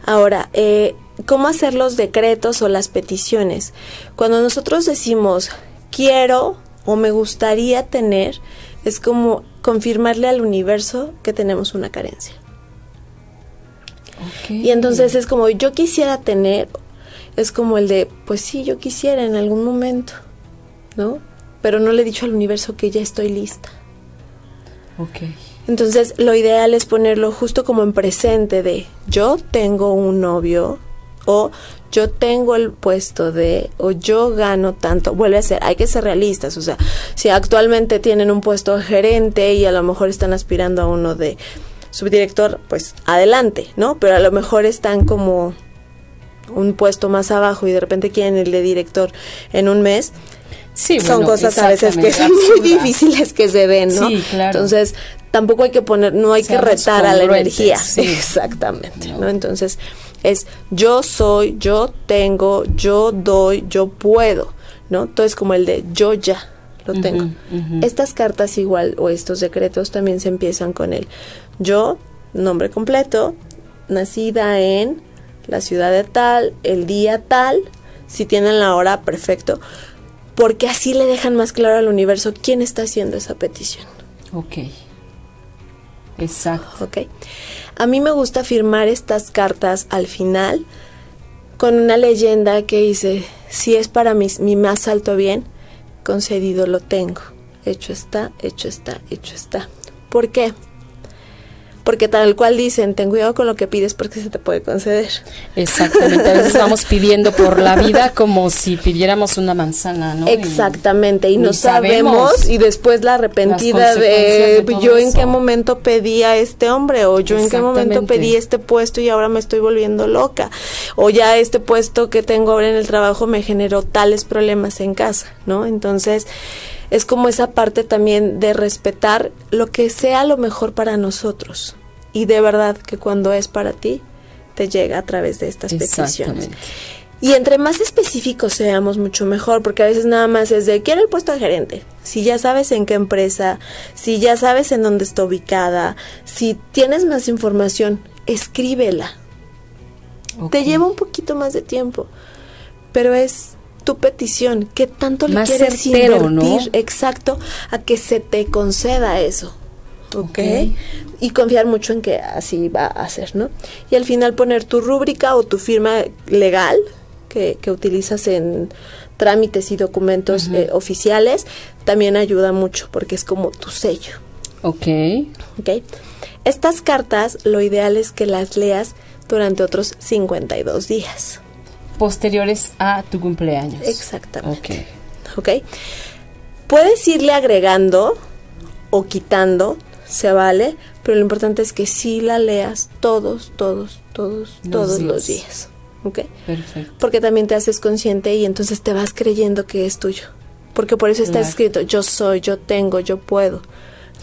Ahora, eh, ¿cómo hacer los decretos o las peticiones? Cuando nosotros decimos quiero o me gustaría tener, es como confirmarle al universo que tenemos una carencia. Y entonces es como yo quisiera tener, es como el de, pues sí, yo quisiera en algún momento, ¿no? Pero no le he dicho al universo que ya estoy lista. Ok. Entonces lo ideal es ponerlo justo como en presente de yo tengo un novio o yo tengo el puesto de o yo gano tanto, vuelve a ser, hay que ser realistas, o sea, si actualmente tienen un puesto de gerente y a lo mejor están aspirando a uno de subdirector, pues adelante, ¿no? Pero a lo mejor están como un puesto más abajo y de repente quieren el de director en un mes. Sí, son bueno, cosas a veces que son muy difíciles que se ven, ¿no? Sí, claro. Entonces, tampoco hay que poner, no hay que retar a la energía. sí. Exactamente, No. ¿no? Entonces, es yo soy, yo tengo, yo doy, yo puedo, ¿no? Entonces, como el de yo ya lo tengo. Estas cartas igual o estos decretos también se empiezan con el yo, nombre completo, nacida en la ciudad de tal, el día tal, si tienen la hora, perfecto, porque así le dejan más claro al universo quién está haciendo esa petición. Ok. Exacto. A mí me gusta firmar estas cartas al final con una leyenda que dice, si es para mi, mi más alto bien, concedido lo tengo. Hecho está, hecho está, hecho está. ¿Por qué? Porque tal cual dicen, ten cuidado con lo que pides porque se te puede conceder. Exactamente. A veces vamos pidiendo por la vida como si pidiéramos una manzana, ¿no? Exactamente, y no sabemos, sabemos y después la arrepentida de, yo en qué momento pedí a este hombre o yo en qué momento pedí este puesto y ahora me estoy volviendo loca o ya este puesto que tengo ahora en el trabajo me generó tales problemas en casa, ¿no? Entonces es como esa parte también de respetar lo que sea lo mejor para nosotros y de verdad que cuando es para ti te llega a través de estas peticiones. Y entre más específicos seamos, mucho mejor, porque a veces nada más es de, quiero el puesto de gerente. Si ya sabes en qué empresa, si ya sabes en dónde está ubicada, si tienes más información, escríbela. Te lleva un poquito más de tiempo, pero es tu petición. ¿Qué tanto le Más quieres certero, ¿no? invertir? Exacto, a que se te conceda eso. ¿Ok? Ok. Y confiar mucho en que así va a ser, ¿no? Y al final poner tu rúbrica o tu firma legal que, que utilizas en trámites y documentos eh, oficiales también ayuda mucho porque es como tu sello, Ok. ¿ok? Estas cartas lo ideal es que las leas durante otros 52 días. Posteriores a tu cumpleaños. Exactamente. Ok. ¿ok? Puedes irle agregando o quitando, se vale, pero lo importante es que sí la leas todos, todos, todos, Los todos los días. días, ¿ok? Perfecto. Porque también te haces consciente y entonces te vas creyendo que es tuyo. Porque por eso está Claro. escrito, yo soy, yo tengo, yo puedo,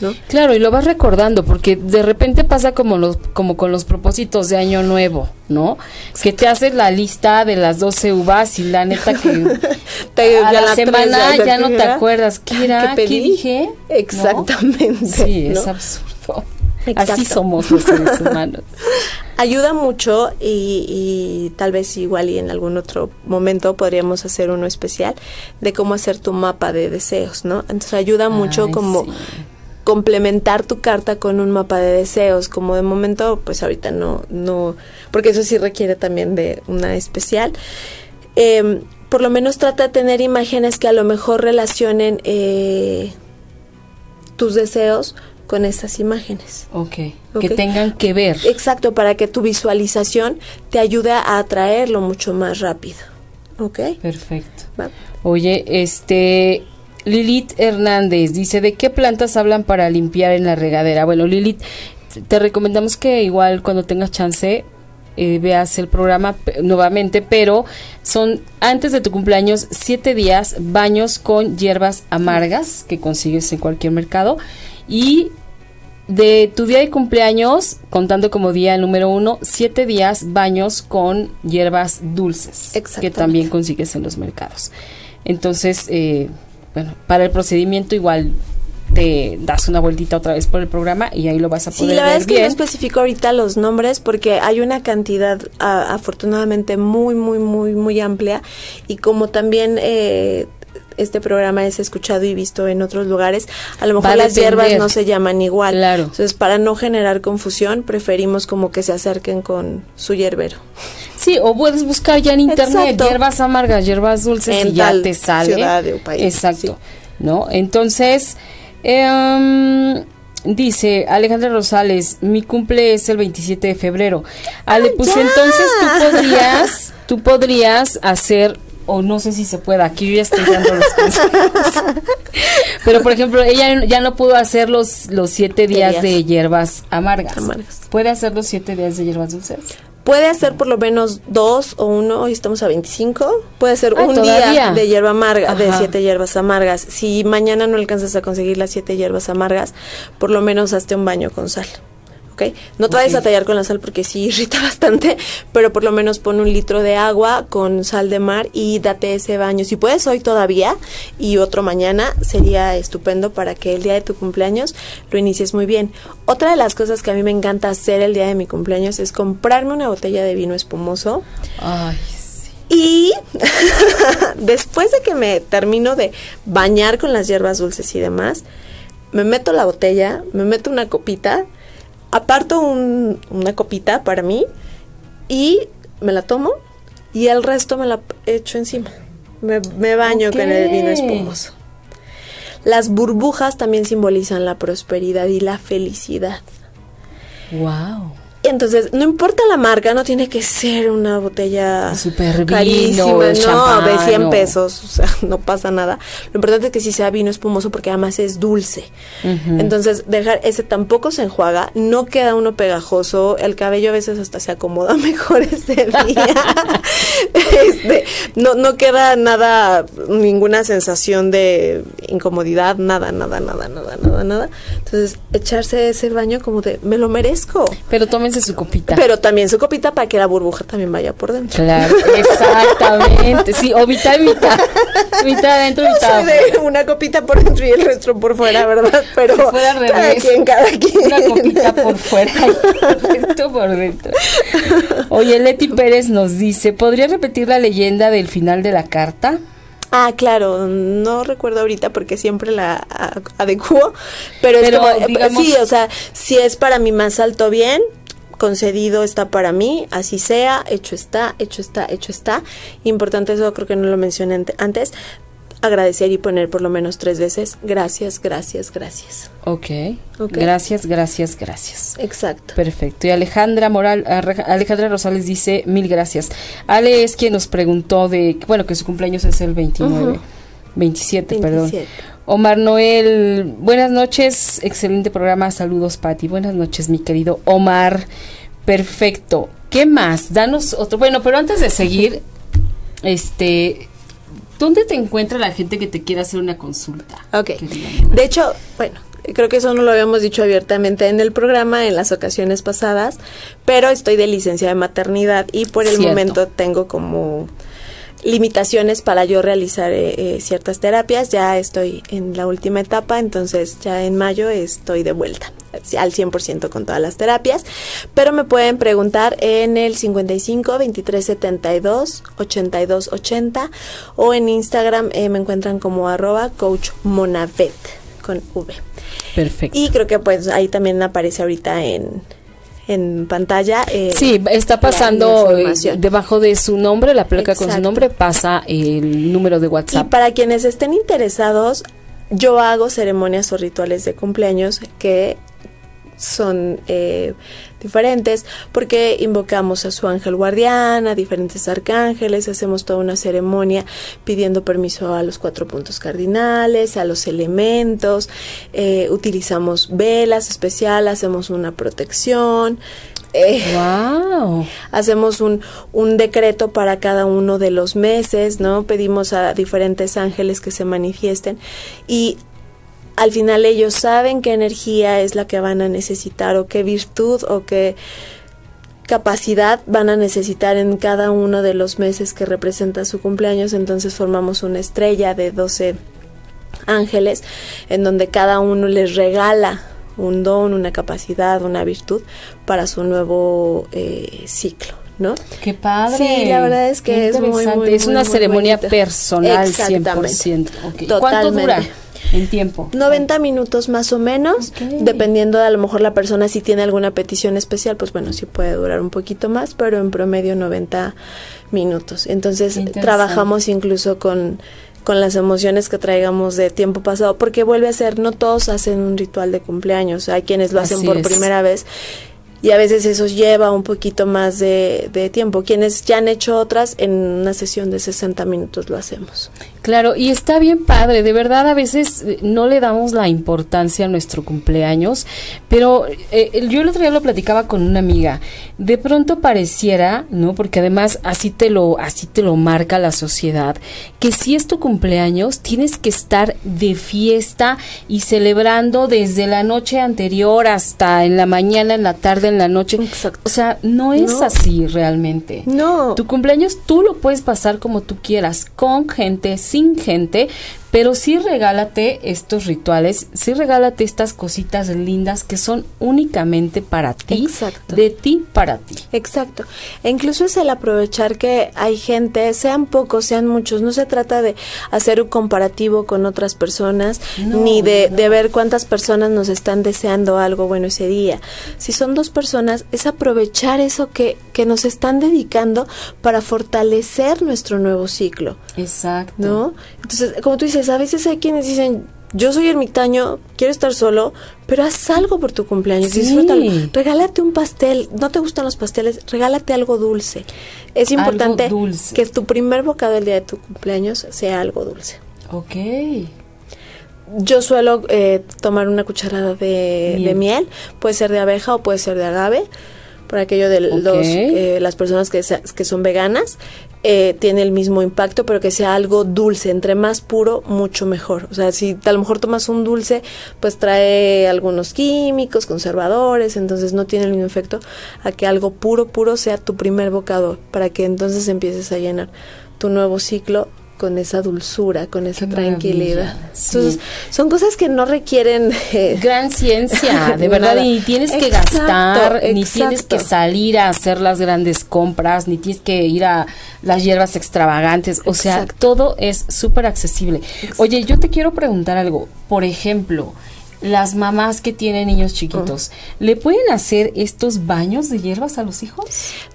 ¿no? Claro, y lo vas recordando, porque de repente pasa como los, como con los propósitos de año nuevo, ¿no? Que te haces la lista de las 12 uvas y la neta que Te- a la la semana tres, ya no te acuerdas qué era, ¿Qué qué, pedí? dije. ¿no? Exactamente. Sí, ¿no? es absurdo. Exacto. Así somos los seres humanos. Ayuda mucho y, y tal vez igual y en algún otro momento podríamos hacer uno especial de cómo hacer tu mapa de deseos, ¿no? Entonces ayuda mucho Ay, como sí. Complementar tu carta con un mapa de deseos, como de momento pues ahorita no, no, porque eso sí requiere también de una especial. Em, por lo menos trata de tener imágenes que a lo mejor relacionen eh, tus deseos con estas imágenes. Ok. Ok. Que tengan que ver. Exacto, para que tu visualización te ayude a atraerlo mucho más rápido. ¿Ok? Perfecto. Va. Oye, este Lilith Hernández dice, ¿de qué plantas hablan para limpiar en la regadera? Bueno, Lilith, te recomendamos que igual cuando tengas chance eh, veas el programa nuevamente, pero son antes de tu cumpleaños siete días baños con hierbas amargas que consigues en cualquier mercado y de tu día de cumpleaños, contando como día número uno, siete días baños con hierbas dulces, que también consigues en los mercados. Entonces, eh, bueno, para el procedimiento igual te das una vueltita otra vez por el programa y ahí lo vas a Sí, poder la verdad ver es que no bien. especifico ahorita los nombres porque hay una cantidad a- afortunadamente muy, muy, muy, muy amplia y como también eh, este programa es escuchado y visto en otros lugares, a lo mejor las hierbas no se llaman igual. Claro. Entonces, para no generar confusión, preferimos como que se acerquen con su hierbero. Sí, o puedes buscar ya en internet Exacto. hierbas amargas, hierbas dulces En y ya te sale. ciudad o país, Exacto. sí. ¿No? Entonces, em, dice Alejandra Rosales, mi cumple es el 27 de febrero. Ale, pues ya! entonces tú podrías, tú podrías hacer o no sé si se pueda, aquí yo ya estoy dando los consejos. Pero por ejemplo, ella ya no pudo hacer los, los siete días, de hierbas amargas. amargas. ¿Puede hacer los siete días de hierbas dulces? Puede hacer por lo menos dos o uno, hoy estamos a 25. Puede hacer Ah, un todavía. día de hierba amarga, de siete hierbas amargas. Si mañana no alcanzas a conseguir las siete hierbas amargas, por lo menos hazte un baño con sal. ¿Ok? No te vayas a tallar con la sal porque sí irrita bastante, pero por lo menos pon un litro de agua con sal de mar y date ese baño. Si puedes hoy todavía y otro mañana, sería estupendo para que el día de tu cumpleaños lo inicies muy bien. Otra de las cosas que a mí me encanta hacer el día de mi cumpleaños es comprarme una botella de vino espumoso Ay, sí. y después de que me termino de bañar con las hierbas dulces y demás, me meto la botella, me meto una copita, aparto un- una copita para mí y me la tomo y el resto me la echo encima. Me, me baño con el vino espumoso. Las burbujas también simbolizan la prosperidad y la felicidad. Wow. Entonces, no importa la marca, no tiene que ser una botella vino, carísima, no, champán, de 100 no. pesos, o sea, no pasa nada. Lo importante es que sí sea vino espumoso porque además es dulce. Entonces, dejar ese tampoco se enjuaga, no queda uno pegajoso, el cabello a veces hasta se acomoda mejor ese día. Este, no, no queda nada, ninguna sensación de incomodidad, nada, nada, nada, nada, nada, nada. Entonces, echarse ese baño como de, me lo merezco. Pero tómense su copita. Pero también su copita para que la burbuja también vaya por dentro. Claro, exactamente. Sí, o mitad y mitad. Mitad adentro, Yo mitad soy de una copita por dentro y el resto por fuera, ¿verdad? Pero cada quien, cada quien. Una copita por fuera y el resto por dentro. Oye, Leti Pérez nos dice, ¿podría repetir la leyenda del final de la carta? Ah, claro, no recuerdo ahorita porque siempre la adecuo, pero, Pero, es como, eh, digamos- sí, o sea, si es para mi más alto bien, concedido está para mí, así sea, hecho está, hecho está, hecho está. Importante eso, creo que no lo mencioné ante- antes, agradecer y poner por lo menos tres veces, gracias, gracias, gracias. Ok. Ok. Gracias, gracias, gracias. Exacto. Perfecto. Y Alejandra Moral, Alejandra Rosales dice mil gracias. Ale es quien nos preguntó de, bueno, que su cumpleaños es el 29, Ujú. 27, perdón. 27. Omar Noel, buenas noches, excelente programa, saludos Pati, buenas noches mi querido Omar, perfecto. ¿Qué más? Danos otro, bueno, pero antes de seguir, este, ¿dónde te encuentra la gente que te quiera hacer una consulta? Ok. De hecho, bueno, creo que eso no lo habíamos dicho abiertamente en el programa en las ocasiones pasadas, pero estoy de licencia de maternidad y por el Cierto. momento tengo como limitaciones para yo realizar eh, eh, ciertas terapias. Ya estoy en la última etapa, entonces ya en mayo estoy de vuelta al 100% con todas las terapias, pero me pueden preguntar en el 55 23 72 82 80 o en Instagram eh, me encuentran como arroba coach monavet con V. Perfecto. Y creo que pues ahí también aparece ahorita en, en pantalla. eh, Sí, está pasando eh, debajo de su nombre, la placa con su nombre, pasa el número de Y WhatsApp. para quienes estén interesados, yo hago ceremonias o rituales de cumpleaños que son eh, diferentes porque invocamos a su ángel guardián, a diferentes arcángeles, hacemos toda una ceremonia pidiendo permiso a los cuatro puntos cardinales, a los elementos, eh, utilizamos velas especiales, hacemos una protección. eh, Wow. hacemos un, un decreto para cada uno de los meses, ¿no? Pedimos a diferentes ángeles que se manifiesten y al final ellos saben qué energía es la que van a necesitar o qué virtud o qué capacidad van a necesitar en cada uno de los meses que representa su cumpleaños, entonces formamos una estrella de 12 ángeles en donde cada uno les regala un don, una capacidad, una virtud para su nuevo eh, ciclo, ¿no? Qué padre. Sí, la verdad es que Qué es muy, muy, Es muy, una muy ceremonia personal Exactamente. 100%. Ok. ¿Cuánto dura en tiempo? 90 minutos más o menos, dependiendo de a lo mejor la persona si tiene alguna petición especial, pues bueno, sí puede durar un poquito más, pero en promedio 90 minutos. Entonces trabajamos incluso con con las emociones que traigamos de tiempo pasado, porque vuelve a ser, no todos hacen un ritual de cumpleaños, hay quienes lo hacen Así por es. primera vez y a veces eso lleva un poquito más de, de, tiempo. Quienes ya han hecho otras, en una sesión de 60 minutos lo hacemos. Claro, y está bien padre, de verdad a veces eh, no le damos la importancia a nuestro cumpleaños, pero eh, yo el otro día lo platicaba con una amiga, de pronto pareciera, ¿no? Porque además así te lo así te lo marca la sociedad, que si es tu cumpleaños tienes que estar de fiesta y celebrando desde la noche anterior hasta en la mañana, en la tarde, en la noche. Exacto. O sea, no es así realmente. No. Tu cumpleaños tú lo puedes pasar como tú quieras, con gente, sin gente, pero sí regálate estos rituales, sí regálate estas cositas lindas que son únicamente para ti, Exacto. de ti para ti. Exacto. E incluso es el aprovechar que hay gente, sean pocos, sean muchos, no se trata de hacer un comparativo con otras personas, No, ni de, no. de ver cuántas personas nos están deseando algo bueno ese día. Si son dos personas, es aprovechar eso que, que nos están dedicando para fortalecer nuestro nuevo ciclo. Exacto. ¿no? Entonces, como tú dices, a veces hay quienes dicen, yo soy ermitaño, quiero estar solo, pero haz algo por tu cumpleaños, Sí. disfrútalo. Regálate un pastel, no te gustan los pasteles, regálate algo dulce. Es importante dulce. que tu primer bocado el día de tu cumpleaños sea algo dulce. Ok. Yo suelo eh, tomar una cucharada de Miel. de miel, puede ser de abeja o puede ser de agave, por aquello de los, eh, las personas que, que son veganas, eh, tiene el mismo impacto, pero que sea algo dulce, entre más puro, mucho mejor. O sea, si a lo mejor tomas un dulce, pues trae algunos químicos, conservadores, entonces no tiene el mismo efecto a que algo puro, puro sea tu primer bocado, para que entonces empieces a llenar tu nuevo ciclo con esa dulzura, con esa Qué tranquilidad. maravilla, sí. Entonces, son cosas que no requieren... eh, Gran ciencia, de verdad, ni tienes que Exacto, gastar, ni tienes que salir a hacer las grandes compras, ni tienes que ir a las hierbas extravagantes, o sea, Exacto. todo es súper accesible. Oye, yo te quiero preguntar algo, por ejemplo, las mamás que tienen niños chiquitos, ¿le pueden hacer estos baños de hierbas a los hijos?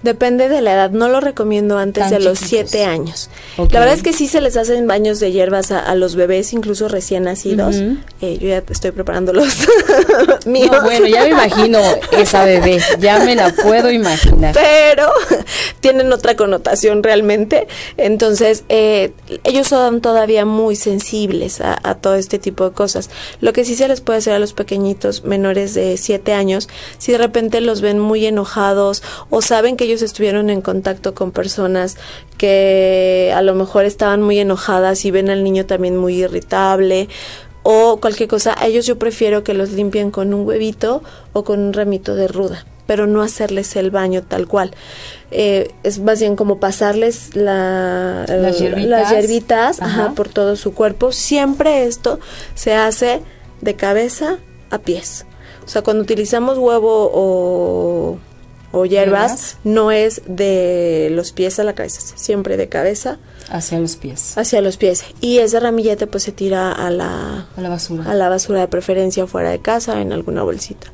Depende de la edad, no lo recomiendo antes Tan de los siete años. La verdad es que sí se les hacen baños de hierbas a, a los bebés, incluso recién nacidos. Eh, yo ya estoy preparando los míos. No, bueno, ya me imagino esa bebé, ya me la puedo imaginar. pero tienen otra connotación realmente. Entonces, eh, ellos son todavía muy sensibles a, a todo este tipo de cosas. Lo que sí se les puede hacer a los pequeñitos menores de 7 años, si de repente los ven muy enojados o saben que ellos estuvieron en contacto con personas que a lo mejor estaban muy enojadas y ven al niño también muy irritable o cualquier cosa, a ellos yo prefiero que los limpien con un huevito o con un ramito de ruda, pero no hacerles el baño tal cual. Eh, es más bien como pasarles la, Las hierbitas. las hierbitas, Ajá. ajá, por todo su cuerpo. Siempre esto se hace de cabeza a pies. O sea, cuando utilizamos huevo o, o hierbas, no es de los pies a la cabeza, siempre de cabeza Hacia los pies, hacia los pies. Y ese ramillete pues se tira a la, a la basura. a la basura de preferencia fuera de casa, en alguna bolsita.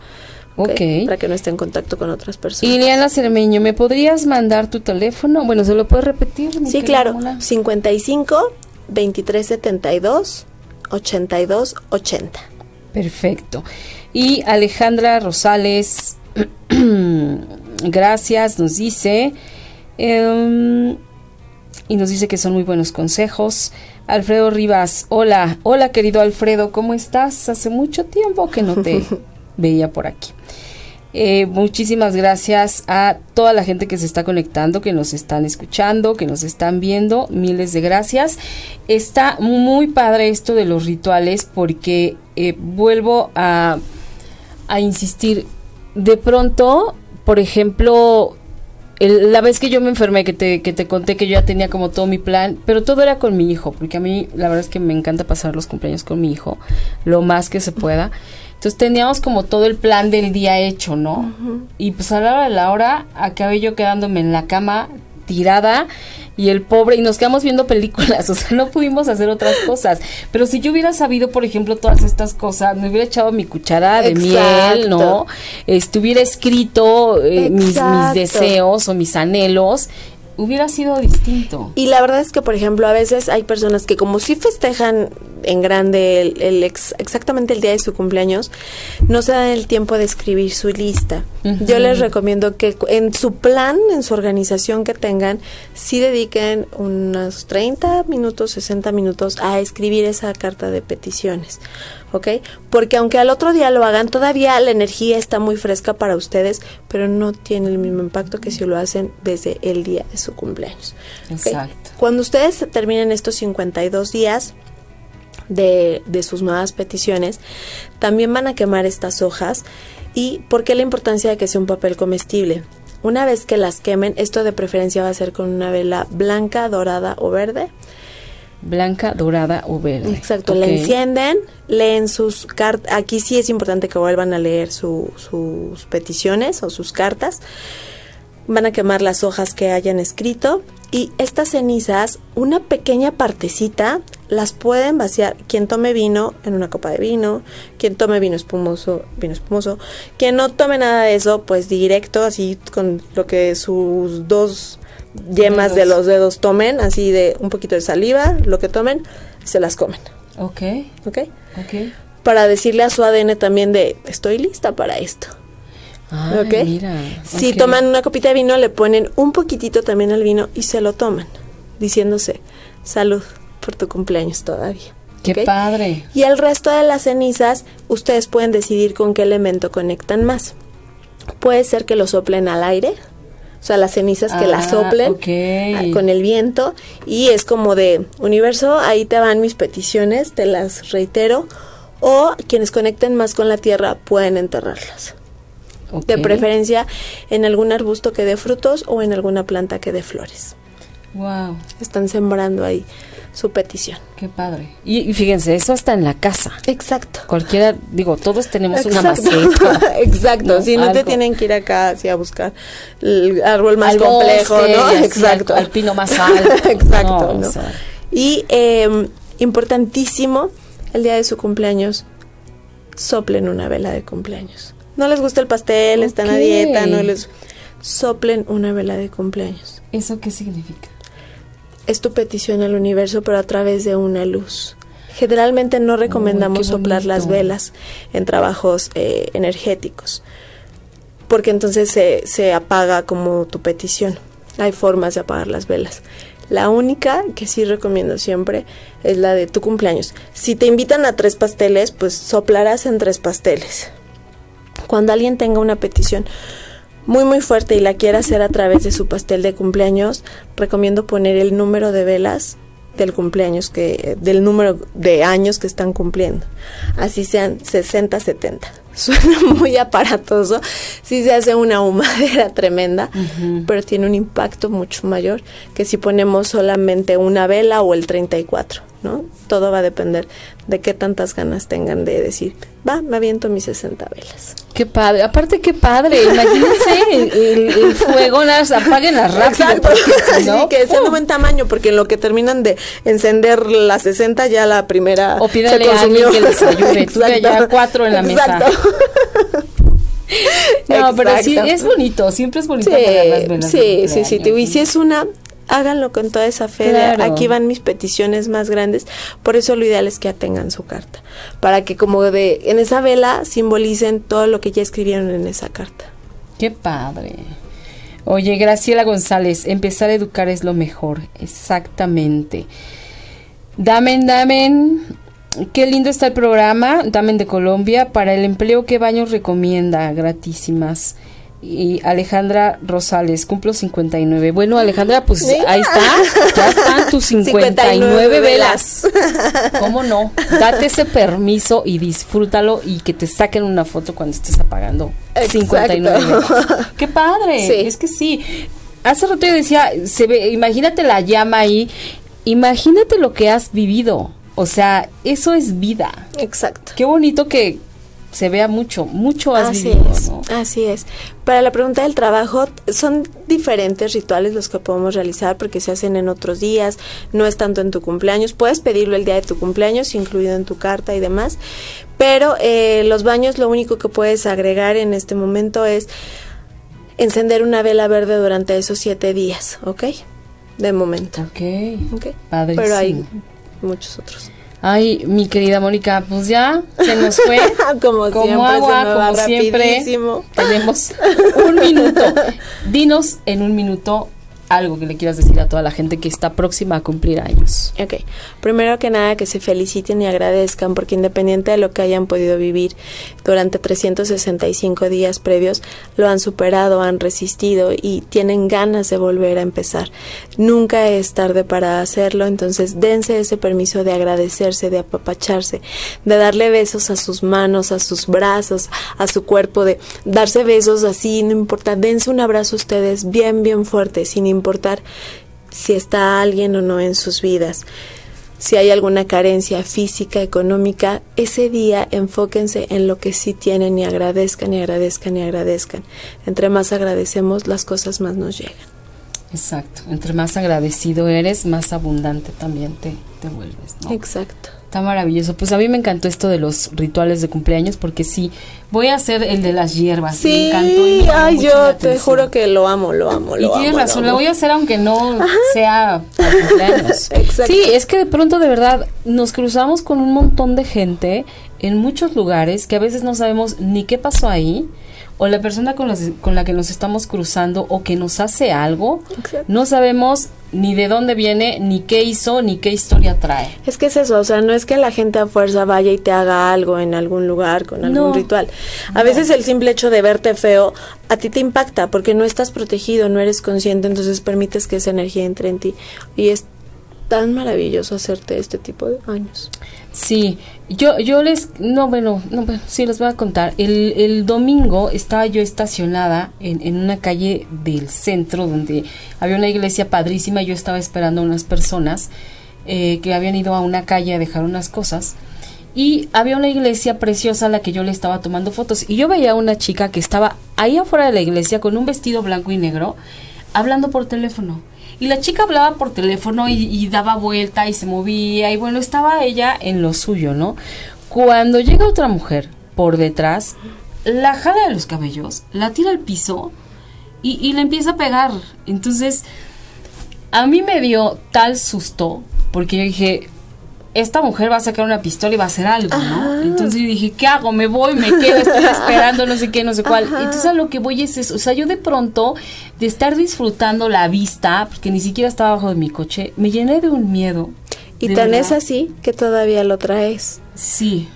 Ok. Para que no esté en contacto con otras personas. Iliana Cermeño, ¿me podrías mandar tu teléfono? Bueno, ¿se lo puedes repetir? mi sí, claro. Mona? 55 23 72 82 80. Perfecto. Y Alejandra Rosales, gracias, nos dice, em, y nos dice que son muy buenos consejos. Alfredo Rivas, hola, hola querido Alfredo, ¿cómo estás? Hace mucho tiempo que no te veía por aquí. Eh, muchísimas gracias a toda la gente que se está conectando, que nos están escuchando, que nos están viendo. Miles de gracias. Está muy padre esto de los rituales porque eh, vuelvo a, a insistir. De pronto, por ejemplo, el- la vez que yo me enfermé, que te, que te conté que yo ya tenía como todo mi plan, pero todo era con mi hijo, porque a mí la verdad es que me encanta pasar los cumpleaños con mi hijo, lo más que se pueda. Entonces teníamos como todo el plan del día hecho, ¿no? Y pues a la hora de la hora acabé yo quedándome en la cama tirada y el pobre y nos quedamos viendo películas, o sea, no pudimos hacer otras cosas. Pero si yo hubiera sabido, por ejemplo, todas estas cosas, me hubiera echado mi cuchara de miel. ¿no? Estuviera escrito eh, mis, deseos o mis anhelos, hubiera sido distinto. Y la verdad es que, por ejemplo, a veces hay personas que como sí festejan en grande el, exactamente el día de su cumpleaños, no se dan el tiempo de escribir su lista. Yo les recomiendo que en su plan, en su organización que tengan, sí dediquen unos 30 minutos, 60 minutos a escribir esa carta de peticiones. ¿Ok? Porque aunque al otro día lo hagan, todavía la energía está muy fresca para ustedes, pero no tiene el mismo impacto que si lo hacen desde el día de su cumpleaños. Exacto. Cuando ustedes terminen estos 52 días, de, de, sus nuevas peticiones, también van a quemar estas hojas. ¿Y por qué la importancia de que sea un papel comestible? Una vez que las quemen, esto de preferencia va a ser con una vela blanca, dorada o verde. Blanca, dorada o verde. Exacto, la encienden, leen sus cartas. Aquí sí es importante que vuelvan a leer sus peticiones o sus cartas. Van a quemar las hojas que hayan escrito y estas cenizas, una pequeña partecita, las pueden vaciar. Quien tome vino en una copa de vino, quien tome vino espumoso, vino espumoso. Quien no tome nada de eso, pues directo, así con lo que sus dos yemas de los dedos tomen, así de un poquito de saliva, lo que tomen, se las comen. Ok. Ok. Ok. Para decirle a su ADN también de, estoy lista para esto. Ah, Mira, si toman una copita de vino, le ponen un poquitito también al vino y se lo toman, diciéndose, salud por tu cumpleaños todavía. Qué padre. Y el resto de las cenizas, ustedes pueden decidir con qué elemento conectan más. Puede ser que lo soplen al aire, o sea, las cenizas que las ah, soplen con el viento y es como de universo, ahí te van mis peticiones, te las reitero, o quienes conecten más con la tierra pueden enterrarlas. De preferencia en algún arbusto que dé frutos o en alguna planta que dé flores. Wow. Están sembrando ahí su petición. Qué padre. Y, fíjense, eso está en la casa. Exacto. Cualquiera, digo, todos tenemos una maceta. Exacto. Si no te tienen que ir acá así a buscar el árbol más complejo, ¿no? Exacto. Al, pino más alto. Exacto. ¿no? Y eh, importantísimo, el día de su cumpleaños, soplen una vela de cumpleaños. No les gusta el pastel, están a dieta, no les soplen una vela de cumpleaños. ¿Eso qué significa? Es tu petición al universo, pero a través de una luz. Generalmente no recomendamos soplar las velas en trabajos eh, energéticos, porque entonces se, se apaga como tu petición. Hay formas de apagar las velas. La única que sí recomiendo siempre es la de tu cumpleaños. Si te invitan a tres pasteles, pues soplarás en tres pasteles. Cuando alguien tenga una petición, muy muy fuerte y la quiere hacer a través de su pastel de cumpleaños, recomiendo poner el número de velas del cumpleaños que del número de años que están cumpliendo. Así sean 60, 70. Suena muy aparatoso, sí se hace una humadera tremenda, pero tiene un impacto mucho mayor que si ponemos solamente una vela o el 34, ¿no? Todo va a depender de qué tantas ganas tengan de decir, va, me aviento mis 60 velas. Qué padre, aparte qué padre, imagínense el, fuego, las apaguen las rápido. ¿no? que sea de buen tamaño, porque en lo que terminan de encender las 60 ya la primera O pídale a alguien que les ayude, ya cuatro en la mesa. no, pero sí, es bonito, siempre es bonito sí, las velas. Sí, sí, sí, y si es una háganlo con toda esa fe. aquí van mis peticiones más grandes. Por eso lo ideal es que ya tengan su carta. Para que como de en esa vela simbolicen todo lo que ya escribieron en esa carta. Qué padre. Oye, Graciela González, empezar a educar es lo mejor. Exactamente. Damen, damen. Qué lindo está el programa, Damen de Colombia. Para el empleo, ¿qué baños recomienda? Gratísimas y Alejandra Rosales, cumplo 59. Bueno, Alejandra, pues ahí está, ya están tus 59, velas. ¿Cómo no? Date ese permiso y disfrútalo y que te saquen una foto cuando estés apagando 59 velas. ¡Qué padre! Es que sí. Hace rato yo decía, se ve, imagínate la llama ahí, imagínate lo que has vivido. O sea, eso es vida. Exacto. Qué bonito que, se vea mucho, mucho has así vivido, es, Así es. Para la pregunta del trabajo, son diferentes rituales los que podemos realizar porque se hacen en otros días, no es tanto en tu cumpleaños, puedes pedirlo el día de tu cumpleaños, incluido en tu carta y demás, pero eh, los baños lo único que puedes agregar en este momento es encender una vela verde durante esos siete días, ¿ok? De momento. Ok. okay. Pero hay muchos otros. Ay, mi querida Mónica, pues ya se nos fue. como, como agua, como siempre. Tenemos un minuto. Dinos en un minuto algo que le quieras decir a toda la gente que está próxima a cumplir años. Ok, primero que nada que se feliciten y agradezcan porque independiente de lo que hayan podido vivir durante 365 días previos, lo han superado, han resistido y tienen ganas de volver a empezar. Nunca es tarde para hacerlo, entonces dense ese permiso de agradecerse, de apapacharse, de darle besos a sus manos, a sus brazos, a su cuerpo, de darse besos así, no importa, dense un abrazo a ustedes bien, bien fuerte, sin importar si está alguien o no en sus vidas. Si hay alguna carencia física, económica, ese día enfóquense en lo que sí tienen y agradezcan y agradezcan y agradezcan. Entre más agradecemos, las cosas más nos llegan. Exacto. Entre más agradecido eres, más abundante también te, te vuelves. ¿no? Exacto. Está maravilloso. Pues a mí me encantó esto de los rituales de cumpleaños porque sí, voy a hacer el de las hierbas. Sí, me encantó y me ay, yo te juro que lo amo, lo amo, lo Y tienes amo, razón, lo lo voy a hacer aunque no sea para cumpleaños. Exacto. Sí, es que de pronto de verdad nos cruzamos con un montón de gente en muchos lugares que a veces no sabemos ni qué pasó ahí o la persona con, las- con la que nos estamos cruzando o que nos hace algo, Exacto. no sabemos ni de dónde viene, ni qué hizo, ni qué historia trae. Es que es eso, o sea, no es que la gente a fuerza vaya y te haga algo en algún lugar con algún No. ritual. A veces el simple hecho de verte feo a ti te impacta porque no estás protegido, no eres consciente, entonces permites que esa energía entre en ti. Y es tan maravilloso hacerte este tipo de años. Sí, yo, yo les, no, bueno, no, sí, les voy a contar. El, el domingo estaba yo estacionada en, en una calle del centro donde había una iglesia padrísima. Yo estaba esperando a unas personas eh, que habían ido a una calle a dejar unas cosas. Y había una iglesia preciosa a la que yo le estaba tomando fotos. Y yo veía a una chica que estaba ahí afuera de la iglesia con un vestido blanco y negro, hablando por teléfono. Y la chica hablaba por teléfono y, daba vuelta y se movía. Y bueno, estaba ella en lo suyo, ¿no? Cuando llega otra mujer por detrás, la jala de los cabellos, la tira al piso y, y le empieza a pegar. Entonces, a mí me dio tal susto, porque yo dije, esta mujer va a sacar una pistola y va a hacer algo, ¿no? Entonces yo dije, ¿qué hago? Me voy, me quedo, estoy esperando, no sé qué, no sé cuál. Entonces a lo que voy es eso, o sea, yo de pronto, de estar disfrutando la vista, porque ni siquiera estaba abajo de mi coche, me llené de un miedo. Y tan verdad. es así que todavía lo traes. Sí,